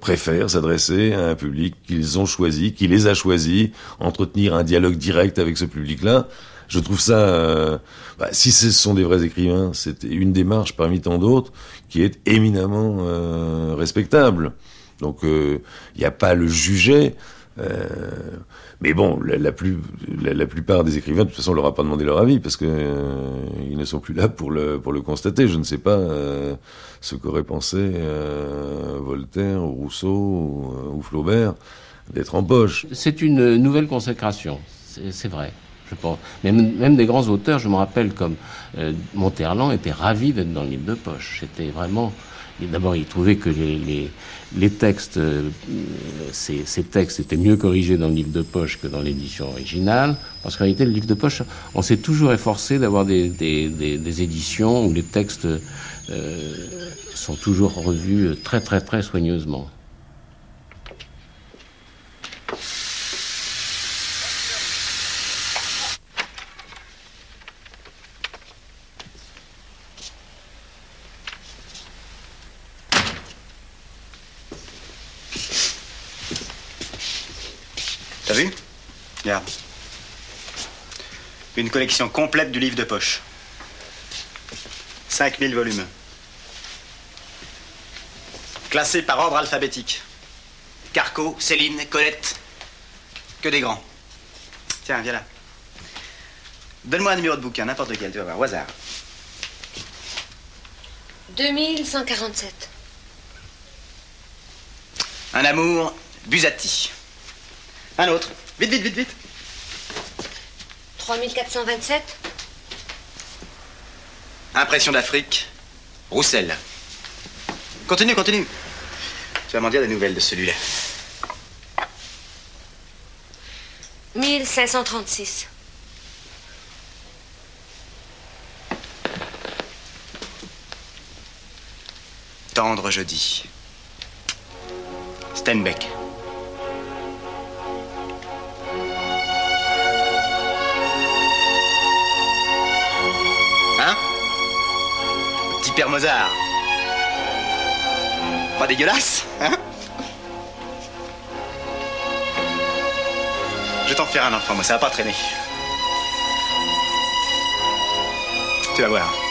préfèrent s'adresser à un public qu'ils ont choisi, qui les a choisis, entretenir un dialogue direct avec ce public-là, je trouve ça, euh, bah, si ce sont des vrais écrivains, c'est une démarche parmi tant d'autres qui est éminemment euh, respectable. Donc il euh, n'y a pas à le juger. mais bon, la, plupart des écrivains, de toute façon, on leur a pas demandé leur avis parce que ils ne sont plus là pour le pour le constater. Je ne sais pas ce qu'aurait pensé Voltaire ou Rousseau ou, ou Flaubert d'être en poche. C'est une nouvelle consécration, c'est vrai. Même, des grands auteurs, je me rappelle comme euh, Monterland était ravi d'être dans le livre de poche. C'était vraiment. D'abord, il trouvait que les, textes, euh, ces, textes étaient mieux corrigés dans le livre de poche que dans l'édition originale, parce qu'en réalité, le livre de poche, on s'est toujours efforcé d'avoir des, éditions où les textes euh, sont toujours revus très très très soigneusement. Une collection complète du livre de poche. 5000 volumes. Classés par ordre alphabétique. Carco, Céline, Colette. Que des grands. Tiens, viens là. Donne-moi un numéro de bouquin, n'importe lequel, tu vas voir, au hasard. 2147. Un amour, Busati. Un autre. Vite, vite, vite, vite. 3427. Impression d'Afrique, Roussel. Continue, continue. Tu vas m'en dire des nouvelles de celui-là. 1536. Tendre jeudi. Stenbeck. Père Mozart. Pas dégueulasse, hein Je vais t'en faire un enfant, moi, ça va pas traîner. Tu vas voir.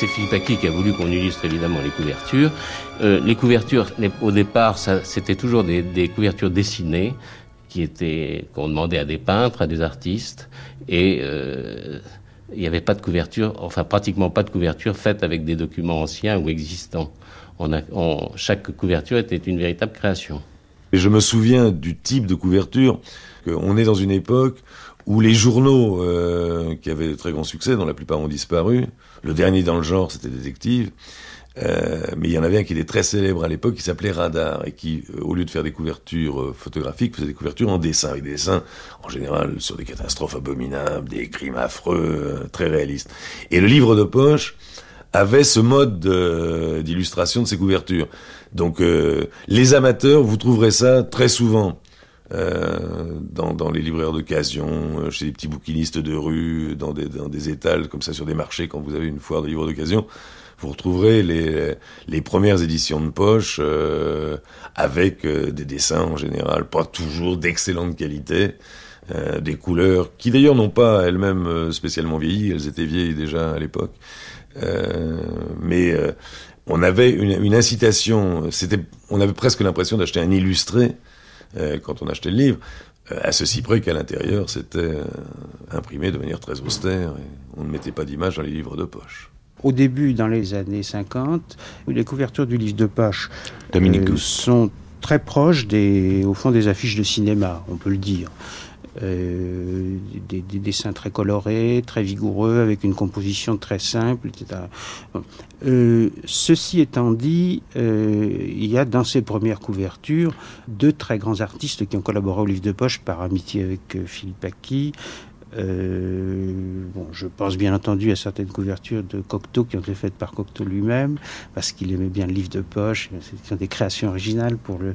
C'est Philippe Aki qui a voulu qu'on illustre évidemment les couvertures. Euh, les couvertures, au départ, c'était toujours des, couvertures dessinées qui étaient qu'on demandait à des peintres, à des artistes, et euh, il n'y avait pas de couverture, enfin pratiquement pas de couverture faite avec des documents anciens ou existants. Chaque couverture était une véritable création. Et je me souviens du type de couverture. On est dans une époque où les journaux euh, qui avaient de très grands succès, dont la plupart ont disparu, le dernier dans le genre, c'était Détective. Euh, mais il y en avait un qui était très célèbre à l'époque, qui s'appelait Radar, et qui, euh, au lieu de faire des couvertures euh, photographiques, faisait des couvertures en dessin, avec des dessins, en général, sur des catastrophes abominables, des crimes affreux, très réalistes. Et le livre de poche avait ce mode d'illustration de, ces couvertures. Donc, les amateurs, vous trouverez ça très souvent. Euh, dans, dans, les libraires d'occasion, euh, chez les petits bouquinistes de rue, dans des, dans des étals comme ça sur des marchés quand vous avez une foire de livres d'occasion. Vous retrouverez les, les premières éditions de poche euh, avec euh, des dessins en général, pas toujours d'excellente qualité, des couleurs qui d'ailleurs n'ont pas elles-mêmes spécialement vieilli, elles étaient vieilles déjà à l'époque. mais on avait une, une incitation, c'était, on avait presque l'impression d'acheter un illustré euh, quand on achetait le livre, euh, à ceci près qu'à l'intérieur, c'était euh, imprimé de manière très austère et on ne mettait pas d'image dans les livres de poche. Au début, dans les années 50, les couvertures du livre de poche euh, sont très proches des, au fond des affiches de cinéma, on peut le dire. Euh, des, des, dessins très colorés, très vigoureux, avec une composition très simple, etc. Euh, ceci étant dit, euh, il y a dans ces premières couvertures deux très grands artistes qui ont collaboré au livre de poche par amitié avec Philippe Aki, euh, bon, je pense bien entendu à certaines couvertures de Cocteau qui ont été faites par Cocteau lui-même, parce qu'il aimait bien le livre de poche. C'est des créations originales pour le.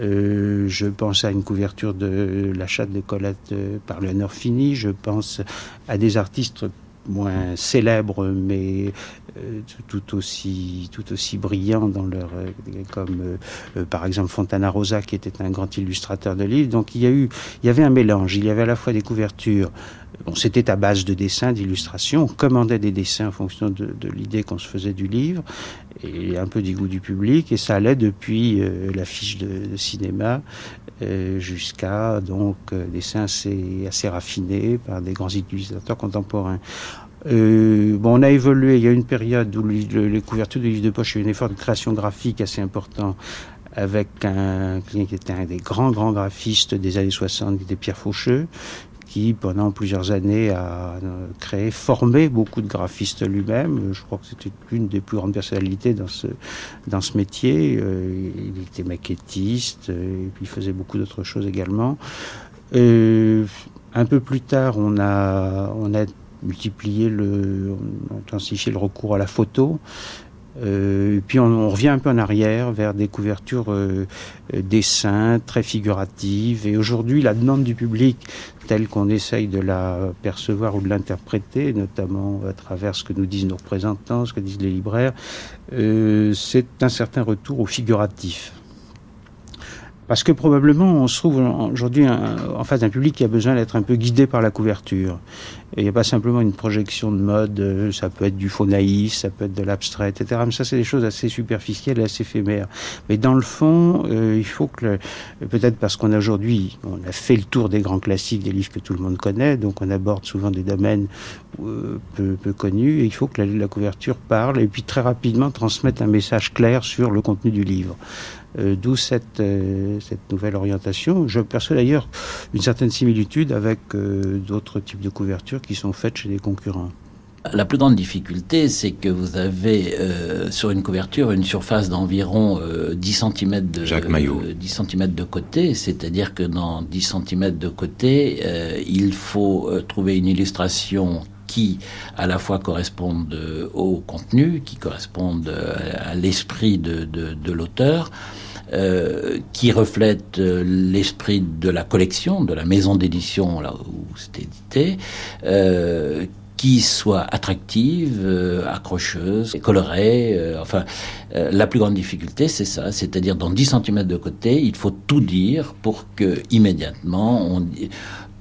Euh, je pense à une couverture de La chatte de Colette euh, par Léonore Fini. Je pense à des artistes moins célèbres, mais euh, tout aussi tout aussi brillants dans leur euh, comme euh, par exemple Fontana Rosa qui était un grand illustrateur de livres. Donc il y a eu il y avait un mélange. Il y avait à la fois des couvertures. C'était à base de dessins, d'illustrations. On commandait des dessins en fonction de, l'idée qu'on se faisait du livre et un peu du goût du public. Et ça allait depuis l'affiche de, cinéma jusqu'à donc des dessins assez raffinés par des grands illustrateurs contemporains. Euh, bon, on a évolué. Il y a une période où les couvertures de livres de poche, il y a eu un effort de création graphique assez important avec un client qui était un des grands, grands graphistes des années 60, qui était Pierre Faucheux, qui pendant plusieurs années a créé, formé beaucoup de graphistes lui-même. Je crois que c'était une des plus grandes personnalités dans ce, dans ce métier. Euh, il était maquettiste, euh, et puis il faisait beaucoup d'autres choses également. Euh, un peu plus tard, on a, on a multiplier le, intensifier le recours à la photo. Euh, puis on, on, revient un peu en arrière vers des couvertures euh, dessins très figuratives. Et aujourd'hui, la demande du public, telle qu'on essaye de la percevoir ou de l'interpréter, notamment à travers ce que nous disent nos représentants, ce que disent les libraires, euh, c'est un certain retour au figuratif. Parce que probablement on se trouve aujourd'hui en face d'un public qui a besoin d'être un peu guidé par la couverture. Il n'y a pas simplement une projection de mode, euh, ça peut être du faux naïf, ça peut être de l'abstrait, etc. Mais ça, c'est des choses assez superficielles assez éphémères. Mais dans le fond, euh, il faut que, peut-être parce qu'on a aujourd'hui, on a fait le tour des grands classiques, des livres que tout le monde connaît, donc on aborde souvent des domaines euh, peu, peu, connus, et il faut que la, la, couverture parle, et puis très rapidement transmette un message clair sur le contenu du livre. Euh, D'où cette, euh, cette nouvelle orientation. Je perçois d'ailleurs une certaine similitude avec euh, d'autres types de couvertures qui sont faites chez des concurrents. La plus grande difficulté, c'est que vous avez euh, sur une couverture une surface d'environ euh, 10 cm de Jacques Maillot. 10 cm de côté, c'est-à-dire que dans 10 cm de côté, euh, il faut trouver une illustration qui à la fois corresponde au contenu, qui corresponde à l'esprit de, l'auteur, euh, qui reflète l'esprit de la collection, de la maison d'édition là où c'est édité, euh, qui soit attractive, euh, accrocheuse, colorée. Euh, enfin, euh, la plus grande difficulté, c'est ça, c'est-à-dire dans 10 cm de côté, il faut tout dire pour que immédiatement on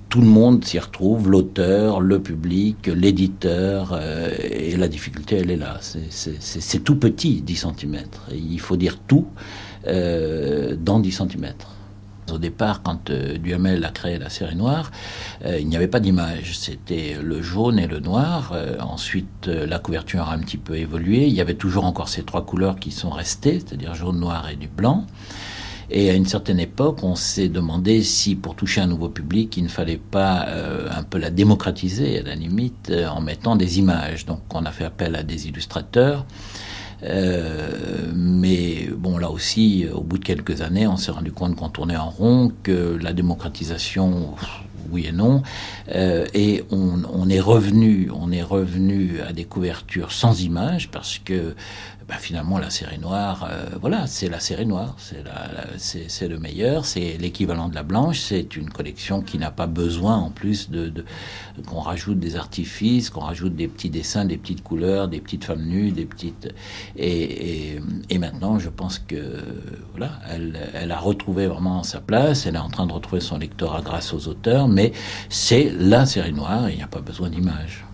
tout le monde s'y retrouve, l'auteur, le public, l'éditeur, euh, et la difficulté, elle est là. C'est tout petit, 10 cm. il faut dire tout euh, dans 10 cm. Au départ, quand euh, Duhamel a créé la série noire, il n'y avait pas d'image. C'était le jaune et le noir. Ensuite, la couverture a un petit peu évolué. Il y avait toujours encore ces trois couleurs qui sont restées, c'est-à-dire jaune, noir et du blanc. Et à une certaine époque, on s'est demandé si, pour toucher un nouveau public, il ne fallait pas euh, un peu la démocratiser, à la limite, euh, en mettant des images. Donc, on a fait appel à des illustrateurs. Euh, mais bon, là aussi, au bout de quelques années, on s'est rendu compte qu'on tournait en rond, que la démocratisation, oui et non, et on, on, est revenu, on est revenu à des couvertures sans images parce que bah, finalement la série noire, euh, voilà, c'est la série noire, c'est le meilleur, c'est l'équivalent de la blanche, c'est une collection qui n'a pas besoin en plus de, qu'on rajoute des artifices, qu'on rajoute des petits dessins, des petites couleurs, des petites femmes nues, des petites et, maintenant je pense que voilà, elle, elle a retrouvé vraiment sa place, elle est en train de retrouver son lectorat grâce aux auteurs, mais c'est la série noire, il n'y a pas besoin d'images.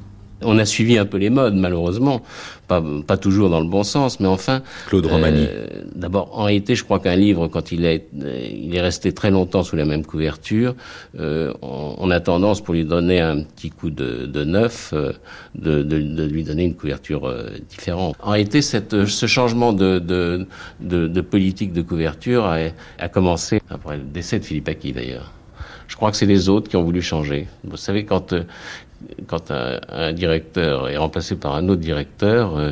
On a suivi un peu les modes, malheureusement, pas, pas toujours dans le bon sens, mais enfin. Claude Romani. Euh, D'abord, en réalité, je crois qu'un livre, quand il est, il est resté très longtemps sous la même couverture, euh, on, on, a tendance, pour lui donner un petit coup de, de neuf, euh, de, de, de, lui donner une couverture euh, différente. En réalité, cette, ce changement de, de, de, politique de couverture a, a commencé après le décès de Philippe Aki, d'ailleurs. Je crois que c'est les autres qui ont voulu changer. Vous savez, quand, quand un, directeur est remplacé par un autre directeur, euh,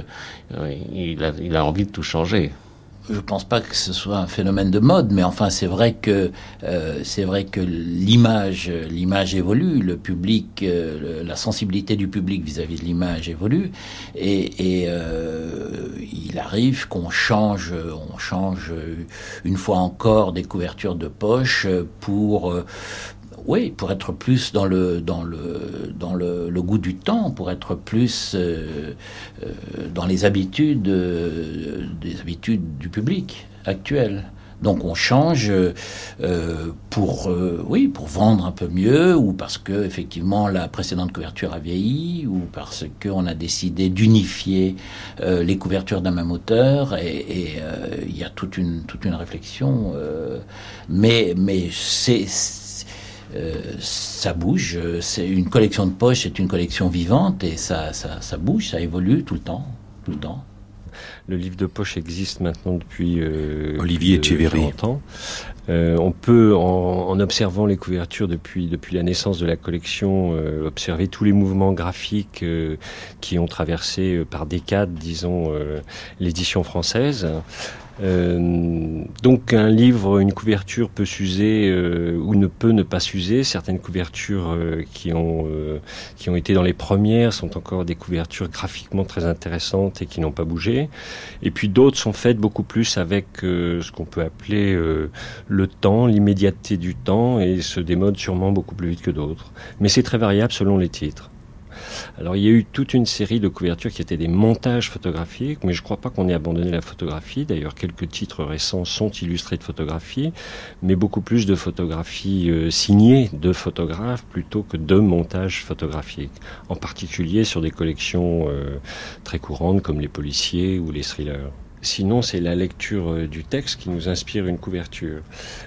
il, a, il, a, envie de tout changer. Je pense pas que ce soit un phénomène de mode, mais enfin c'est vrai que euh, c'est vrai que l'image l'image évolue, le public, euh, la sensibilité du public vis-à-vis -vis de l'image évolue, et, et euh, il arrive qu'on change on change une fois encore des couvertures de poche pour oui, pour être plus dans le dans le dans le goût du temps, pour être plus dans les habitudes, des habitudes du public actuel. Donc on change euh, pour, euh, oui, pour vendre un peu mieux, ou parce que effectivement la précédente couverture a vieilli, ou parce qu'on a décidé d'unifier euh, les couvertures d'un même auteur, et il y a toute une, toute une réflexion. mais mais c'est ça bouge. C'est une collection de poches, c'est une collection vivante et ça, ça, ça bouge, ça évolue tout le temps, tout le temps. Le livre de poche existe maintenant depuis euh, Olivier Echeverry. Euh, on peut, en, observant les couvertures depuis, depuis la naissance de la collection, euh, observer tous les mouvements graphiques qui ont traversé par décades, disons, l'édition française. Euh, donc un livre, une couverture peut s'user euh, ou ne peut ne pas s'user. Certaines couvertures euh, qui, ont, qui ont été dans les premières sont encore des couvertures graphiquement très intéressantes et qui n'ont pas bougé. Et puis d'autres sont faites beaucoup plus avec ce qu'on peut appeler le temps, l'immédiateté du temps et se démodent sûrement beaucoup plus vite que d'autres. Mais c'est très variable selon les titres. Alors il y a eu toute une série de couvertures qui étaient des montages photographiques, mais je ne crois pas qu'on ait abandonné la photographie. D'ailleurs, quelques titres récents sont illustrés de photographies, mais beaucoup plus de photographies euh, signées de photographes plutôt que de montages photographiques. En particulier sur des collections euh, très courantes comme les policiers ou les thrillers. Sinon, c'est la lecture euh, du texte qui nous inspire une couverture.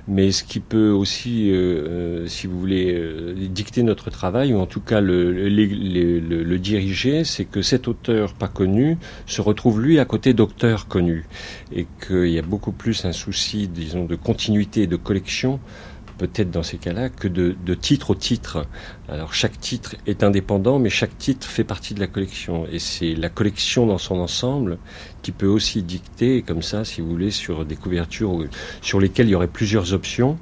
Mais ce qui peut aussi, euh, euh, si vous voulez, dicter notre travail, ou en tout cas le, le diriger, c'est que cet auteur pas connu se retrouve lui à côté d'auteurs connus. Et qu'il y a beaucoup plus un souci, disons, de continuité et de collection peut-être dans ces cas-là que de, titre au titre. Alors chaque titre est indépendant, mais chaque titre fait partie de la collection. Et c'est la collection dans son ensemble qui peut aussi dicter, comme ça, si vous voulez, sur des couvertures sur lesquelles il y aurait plusieurs options.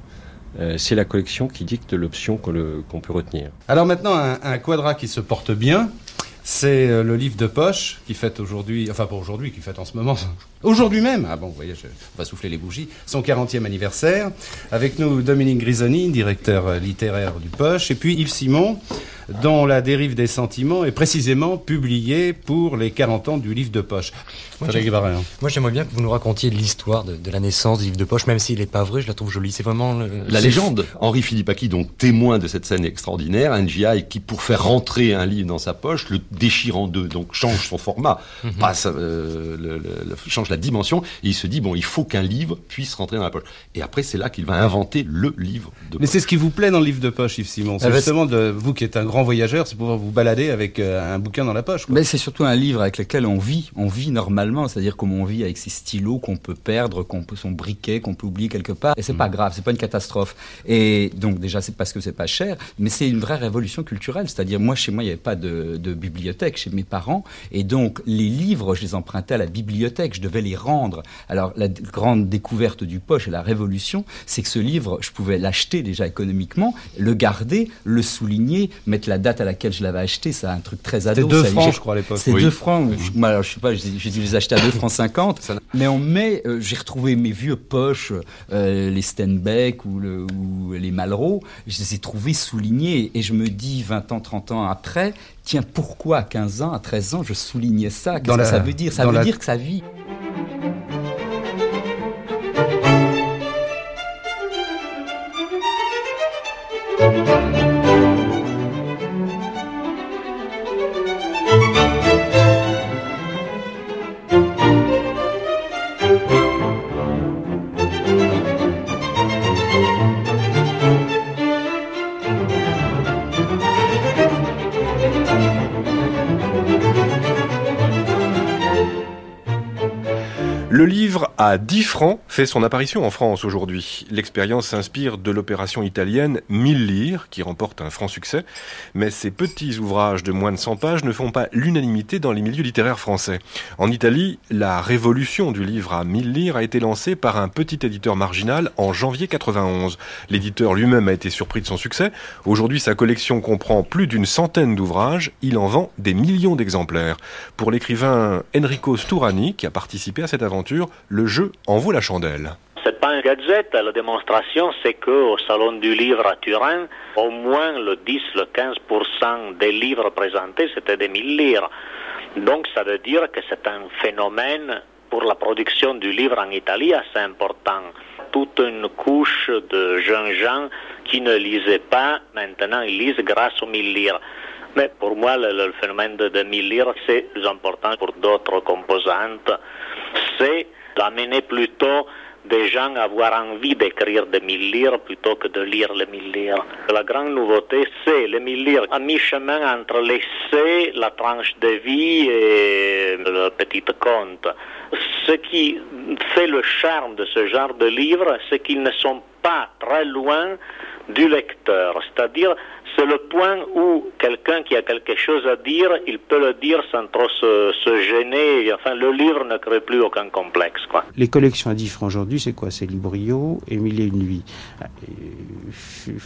Euh, c'est la collection qui dicte l'option qu'on peut retenir. Alors maintenant, un, un quadra qui se porte bien, c'est euh, le livre de poche qui fête aujourd'hui, enfin pas aujourd'hui, qui fête en ce moment, aujourd'hui même, ah bon, vous voyez, on va souffler les bougies, son 40e anniversaire. Avec nous Dominique Grisoni, directeur euh, littéraire du Poche, et puis Yves Simon, dont La dérive des sentiments est précisément publié pour les 40 ans du livre de poche. Moi, j'aimerais bien que vous nous racontiez l'histoire de, la naissance du livre de poche, même s'il n'est pas vrai, je la trouve jolie. C'est vraiment... La légende. Henri Philippaki, donc témoin de cette scène extraordinaire, un GI qui, pour faire rentrer un livre dans sa poche, le déchire en deux, donc change son format, mhm. passe, euh, le, change la dimension, et il se dit, bon, il faut qu'un livre puisse rentrer dans la poche. Et après, c'est là qu'il va inventer le livre de poche. Mais c'est ce qui vous plaît dans le livre de poche, Yves Simon. C'est ah, justement de vous qui êtes un grand voyageur, c'est pouvoir vous balader avec euh, un bouquin dans la poche. Mais c'est surtout un livre avec lequel on vit, on vit normalement, c'est-à-dire comme on vit avec ses stylos qu'on peut perdre, qu'on peut son briquet, qu'on peut oublier quelque part. Et c'est pas mm. grave, c'est pas une catastrophe. Et donc déjà, c'est parce que c'est pas cher, mais c'est une vraie révolution culturelle. C'est-à-dire moi, chez moi, il n'y avait pas de, de bibliothèque chez mes parents, et donc les livres, je les empruntais à la bibliothèque, je devais les rendre. Alors la grande découverte du poche et la révolution, c'est que ce livre, je pouvais l'acheter déjà économiquement, le garder, le souligner, mettre la date à laquelle je l'avais acheté, c'est un truc très ado. C'était 2 francs, je crois, à l'époque. C'était 2 francs. alors, je sais pas, j'ai dû les acheter à 2 francs 50. Mais en mai, euh, j'ai retrouvé mes vieux poches, euh, les Stenbeck ou, le, ou les Malraux, je les ai trouvés soulignés. Et je me dis, 20 ans, 30 ans après, tiens, pourquoi à 15 ans, à 13 ans, je soulignais ça? Qu'est-ce que ça veut dire? Ça veut dire que ça vit. À 10 francs fait son apparition en France aujourd'hui. L'expérience s'inspire de l'opération italienne 1000 lire qui remporte un franc succès, mais ces petits ouvrages de moins de 100 pages ne font pas l'unanimité dans les milieux littéraires français. En Italie, la révolution du livre à 1000 lire a été lancée par un petit éditeur marginal en janvier 91. L'éditeur lui-même a été surpris de son succès. Aujourd'hui, sa collection comprend plus d'une centaine d'ouvrages. Il en vend des millions d'exemplaires. Pour l'écrivain Enrico Sturani, qui a participé à cette aventure, le jeu en vaut la chandelle. c'est pas un gadget. La démonstration, c'est qu'au Salon du Livre à Turin, au moins le 10, le 15% des livres présentés, c'était des 1000 lire. Donc ça veut dire que c'est un phénomène pour la production du livre en Italie assez important. Toute une couche de jeunes gens qui ne lisaient pas, maintenant ils lisent grâce aux 1000 lire. Mais pour moi, le, phénomène de 1000 lire, c'est important pour d'autres composantes. C'est d'amener plutôt des gens à avoir envie d'écrire des mille lire plutôt que de lire les mille lire. La grande nouveauté, c'est les mille lire à mi-chemin entre l'essai, la tranche de vie et le petit conte. Ce qui fait le charme de ce genre de livres, c'est qu'ils ne sont pas très loin du lecteur, c'est-à-dire c'est le point où quelqu'un qui a quelque chose à dire, il peut le dire sans trop se, gêner. Enfin, le livre ne crée plus aucun complexe. Quoi. Les collections à 10 francs aujourd'hui, c'est quoi? C'est Librio et Mille et une nuits.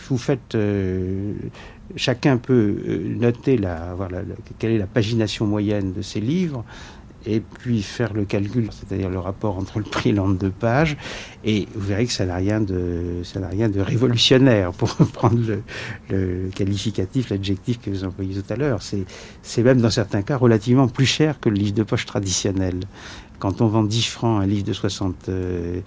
Vous faites... Euh, chacun peut noter la, quelle est la pagination moyenne de ces livres et puis faire le calcul, c'est-à-dire le rapport entre le prix et le nombre de pages, et vous verrez que ça n'a rien de, ça n'a rien de révolutionnaire, pour reprendre le, le qualificatif, l'adjectif que vous employez tout à l'heure. C'est, c'est même dans certains cas relativement plus cher que le livre de poche traditionnel. Quand on vend 10 francs un livre de 60, euh,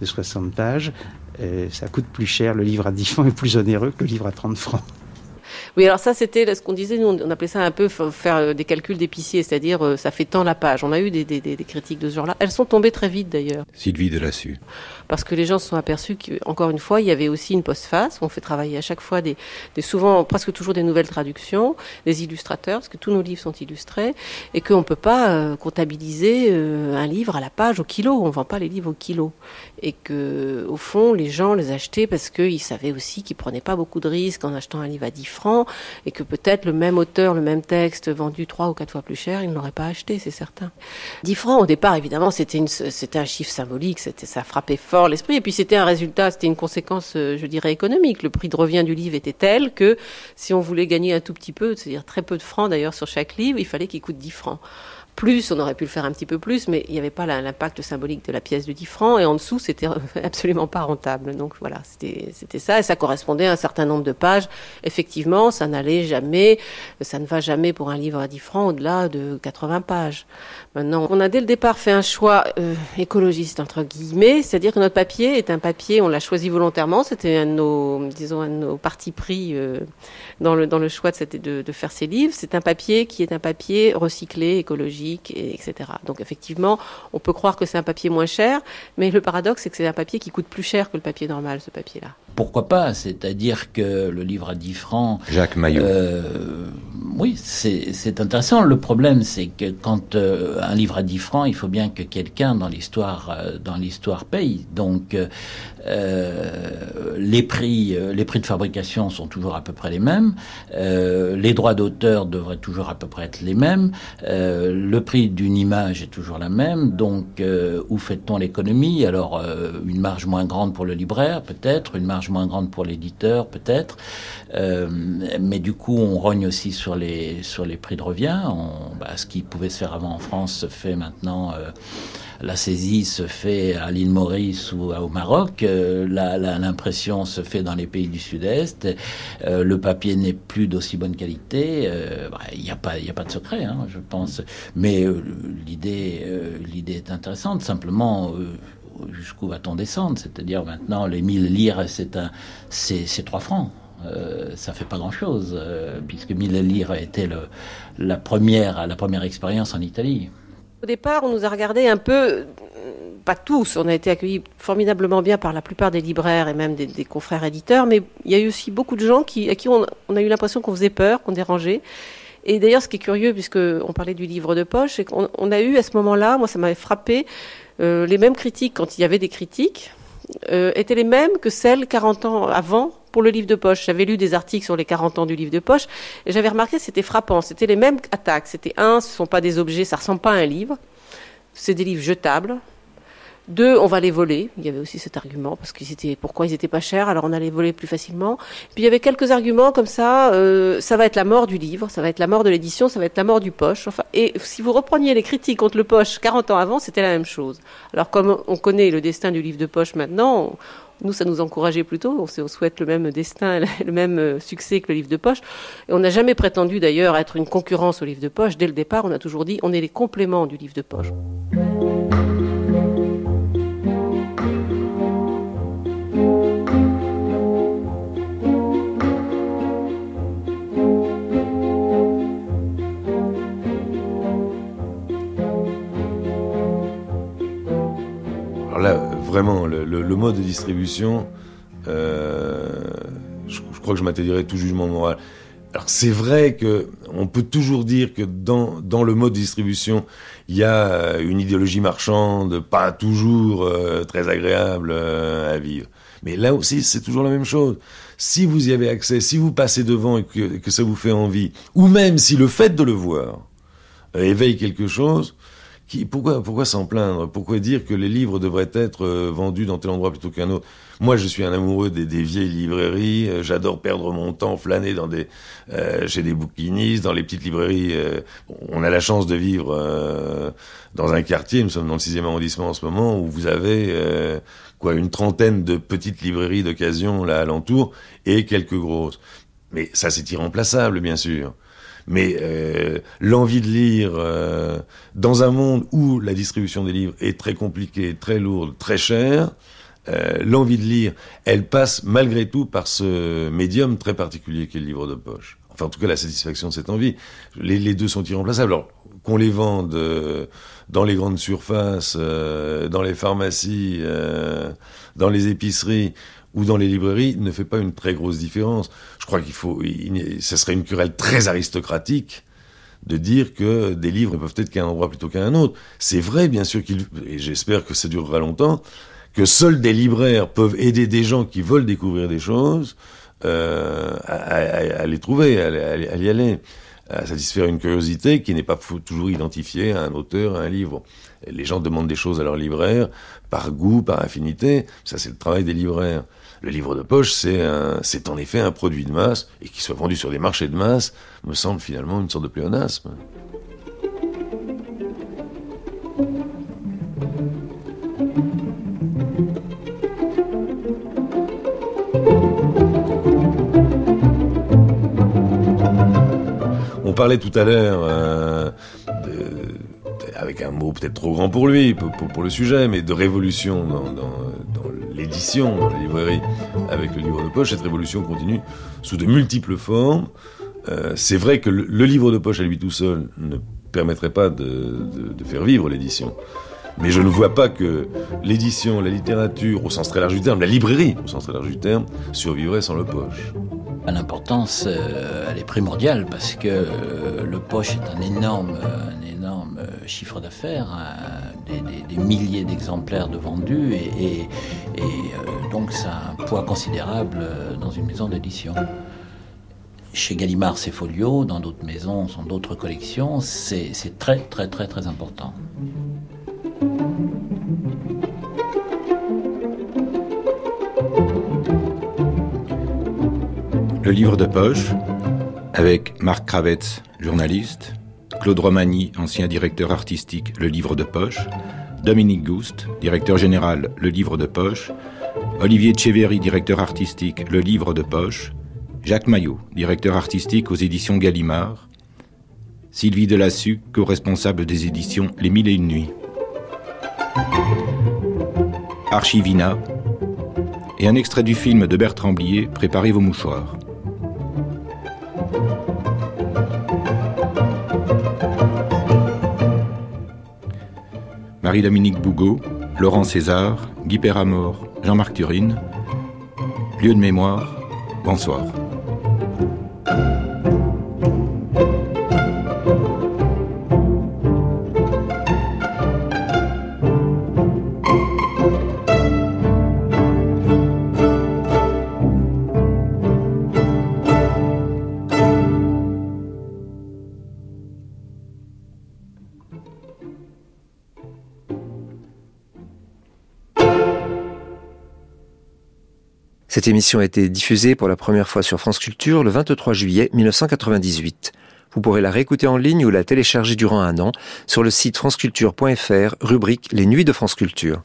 de 60 pages, euh, ça coûte plus cher, le livre à 10 francs est plus onéreux que le livre à 30 francs. Oui, alors ça, c'était ce qu'on disait, nous, on appelait ça un peu faire euh, des calculs d'épicier, c'est-à-dire euh, ça fait tant la page. On a eu des, des, des critiques de ce genre-là. Elles sont tombées très vite, d'ailleurs. Sylvie Delassus. Parce que les gens se sont aperçus qu'encore une fois, il y avait aussi une postface. On fait travailler à chaque fois des, des souvent, presque toujours des nouvelles traductions, des illustrateurs, parce que tous nos livres sont illustrés, et qu'on ne peut pas euh, comptabiliser un livre à la page au kilo. On ne vend pas les livres au kilo. Et que, au fond, les gens les achetaient parce qu'ils savaient aussi qu'ils prenaient pas beaucoup de risques en achetant un livre à 10 francs et que peut-être le même auteur, le même texte vendu trois ou quatre fois plus cher, il ne l'aurait pas acheté, c'est certain. 10 francs au départ, évidemment, c'était un chiffre symbolique, ça frappait fort l'esprit et puis c'était un résultat, c'était une conséquence, euh, je dirais économique. Le prix de revient du livre était tel que si on voulait gagner un tout petit peu, c'est-à-dire très peu de francs d'ailleurs sur chaque livre, il fallait qu'il coûte 10 francs plus, on aurait pu le faire un petit peu plus, mais il n'y avait pas l'impact symbolique de la pièce de 10 francs, et en dessous, c'était absolument pas rentable. Donc voilà, c'était ça, et ça correspondait à un certain nombre de pages. Effectivement, ça n'allait jamais, ça ne va jamais pour un livre à 10 francs au-delà de 80 pages. Maintenant, on a dès le départ fait un choix euh, écologiste, entre guillemets, c'est-à-dire que notre papier est un papier, on l'a choisi volontairement, c'était un de nos, disons, un de nos partis pris euh, dans, le, dans le choix de, de, de faire ces livres. C'est un papier qui est un papier recyclé, écologique, et, etc. Donc effectivement, on peut croire que c'est un papier moins cher, mais le paradoxe, c'est que c'est un papier qui coûte plus cher que le papier normal, ce papier-là. Pourquoi pas? C'est-à-dire que le livre à 10 francs... Jacques Maillot. Euh, oui, c'est intéressant. Le problème, c'est que quand euh, un livre à 10 francs, il faut bien que quelqu'un dans l'histoire euh, dans l'histoire paye. Donc les prix les prix de fabrication sont toujours à peu près les mêmes. Les droits d'auteur devraient toujours à peu près être les mêmes. le prix d'une image est toujours la même. Donc où fait-on l'économie? Alors une marge moins grande pour le libraire peut-être, une marge moins grande pour l'éditeur peut-être. mais du coup, on rogne aussi sur les sur les prix de revient. Bah, ce qui pouvait se faire avant en France se fait maintenant. Euh, la saisie se fait à l'île Maurice ou au Maroc. Euh, L'impression se fait dans les pays du Sud-Est. Euh, le papier n'est plus d'aussi bonne qualité. Il bah, n'y a pas, il a pas de secret, hein, je pense. Mais l'idée, l'idée est intéressante. Simplement jusqu'où va-t-on descendre? C'est-à-dire maintenant les 1000 lire, c'est un, c'est trois francs. Euh, ça fait pas grand-chose, euh, puisque Mille Lire était le, la première, la première expérience en Italie. Au départ, on nous a regardé un peu, pas tous, on a été accueillis formidablement bien par la plupart des libraires et même des, confrères éditeurs, mais il y a eu aussi beaucoup de gens qui, à qui on, on a eu l'impression qu'on faisait peur, qu'on dérangeait. Et d'ailleurs, ce qui est curieux, puisqu'on parlait du livre de poche, c'est qu'on on a eu à ce moment-là, moi ça m'avait frappé, euh, les mêmes critiques quand il y avait des critiques, euh, étaient les mêmes que celles 40 ans avant pour le livre de poche. J'avais lu des articles sur les 40 ans du livre de poche et j'avais remarqué que c'était frappant. C'était les mêmes attaques. C'était un, ce ne sont pas des objets, ça ressemble pas à un livre. C'est des livres jetables. Deux, on va les voler. Il y avait aussi cet argument parce qu'ils étaient, pourquoi ils étaient pas chers, alors on allait les voler plus facilement. Puis il y avait quelques arguments comme ça. Euh, ça va être la mort du livre, ça va être la mort de l'édition, ça va être la mort du poche. Enfin, et si vous repreniez les critiques contre le poche 40 ans avant, c'était la même chose. Alors comme on connaît le destin du livre de poche maintenant. nous, ça nous encourageait plutôt. On, souhaite le même destin, le même euh, succès que le livre de poche. Et on n'a jamais prétendu d'ailleurs être une concurrence au livre de poche. Dès le départ, on a toujours dit on est les compléments du livre de poche. Là, vraiment, le, mode de distribution, euh, je, crois que je m'interdirai tout jugement moral. Alors c'est vrai que on peut toujours dire que dans, dans le mode de distribution, il y a une idéologie marchande, pas toujours euh, très agréable euh, à vivre. Mais là aussi, c'est toujours la même chose. Si vous y avez accès, si vous passez devant et que, que ça vous fait envie, ou même si le fait de le voir éveille quelque chose, pourquoi, pourquoi s'en plaindre? Pourquoi dire que les livres devraient être euh, vendus dans tel endroit plutôt qu'un autre? Moi, je suis un amoureux des, vieilles librairies. Euh, j'adore perdre mon temps, flâner dans des, euh, chez des bouquinistes, dans les petites librairies. on a la chance de vivre dans un quartier. Nous sommes dans le 6e arrondissement en ce moment où vous avez quoi une trentaine de petites librairies d'occasion là alentour et quelques grosses. Mais ça, c'est irremplaçable, bien sûr mais euh, l'envie de lire euh, dans un monde où la distribution des livres est très compliquée, très lourde, très chère, euh, l'envie de lire, elle passe malgré tout par ce médium très particulier qu'est le livre de poche. Enfin, en tout cas, la satisfaction de cette envie. Les, les deux sont irremplaçables. Alors, qu'on les vende dans les grandes surfaces, dans les pharmacies, dans les épiceries, ou dans les librairies ne fait pas une très grosse différence. Crois qu'il faut, ce serait une querelle très aristocratique de dire que des livres ne peuvent être qu'à un endroit plutôt qu'à un autre. C'est vrai, bien sûr, qu'il, et j'espère que ça durera longtemps, que seuls des libraires peuvent aider des gens qui veulent découvrir des choses euh, à, les trouver, à, y aller, à satisfaire une curiosité qui n'est pas toujours identifiée à un auteur, à un livre. Les gens demandent des choses à leurs libraires par goût, par affinité. Ça, c'est le travail des libraires. Le livre de poche, c'est en effet un produit de masse, et qui soit vendu sur des marchés de masse, me semble finalement une sorte de pléonasme. On parlait tout à l'heure euh, avec un mot peut-être trop grand pour lui, pour, le sujet, mais de révolution dans, l'édition, dans les librairies, avec le livre de poche. Cette révolution continue sous de multiples formes. Euh, c'est vrai que le, livre de poche à lui tout seul ne permettrait pas de, faire vivre l'édition. Mais je ne vois pas que l'édition, la littérature, au sens très large du terme, la librairie, au sens très large du terme, survivrait sans le poche. L'importance, euh, elle est primordiale parce que euh, le poche est un énorme, énorme euh, chiffre d'affaires, des, milliers d'exemplaires de vendus, et, euh, donc ça a un poids considérable euh, dans une maison d'édition. Chez Gallimard, c'est Folio, dans d'autres maisons, sont d'autres collections, c'est très très très très important. Le livre de poche, avec Marc Kravitz, journaliste, Claude Romani, ancien directeur artistique, Le Livre de Poche, Dominique Gouste, directeur général, Le Livre de Poche, Olivier Tcheverry, directeur artistique, Le Livre de Poche, Jacques Maillot, directeur artistique aux éditions Gallimard, Sylvie Delassu, co-responsable des éditions Les Mille et Une Nuits, Archivina, et un extrait du film de Bertrand Blier, Préparez vos mouchoirs. Marie-Dominique Bougot, Laurent César, Guy Perramort, Jean-Marc Turine. Lieu de mémoire, bonsoir. Cette émission a été diffusée pour la première fois sur France Culture le 23 juillet 1998. Vous pourrez la réécouter en ligne ou la télécharger durant un an sur le site franceculture.fr, rubrique Les Nuits de France Culture.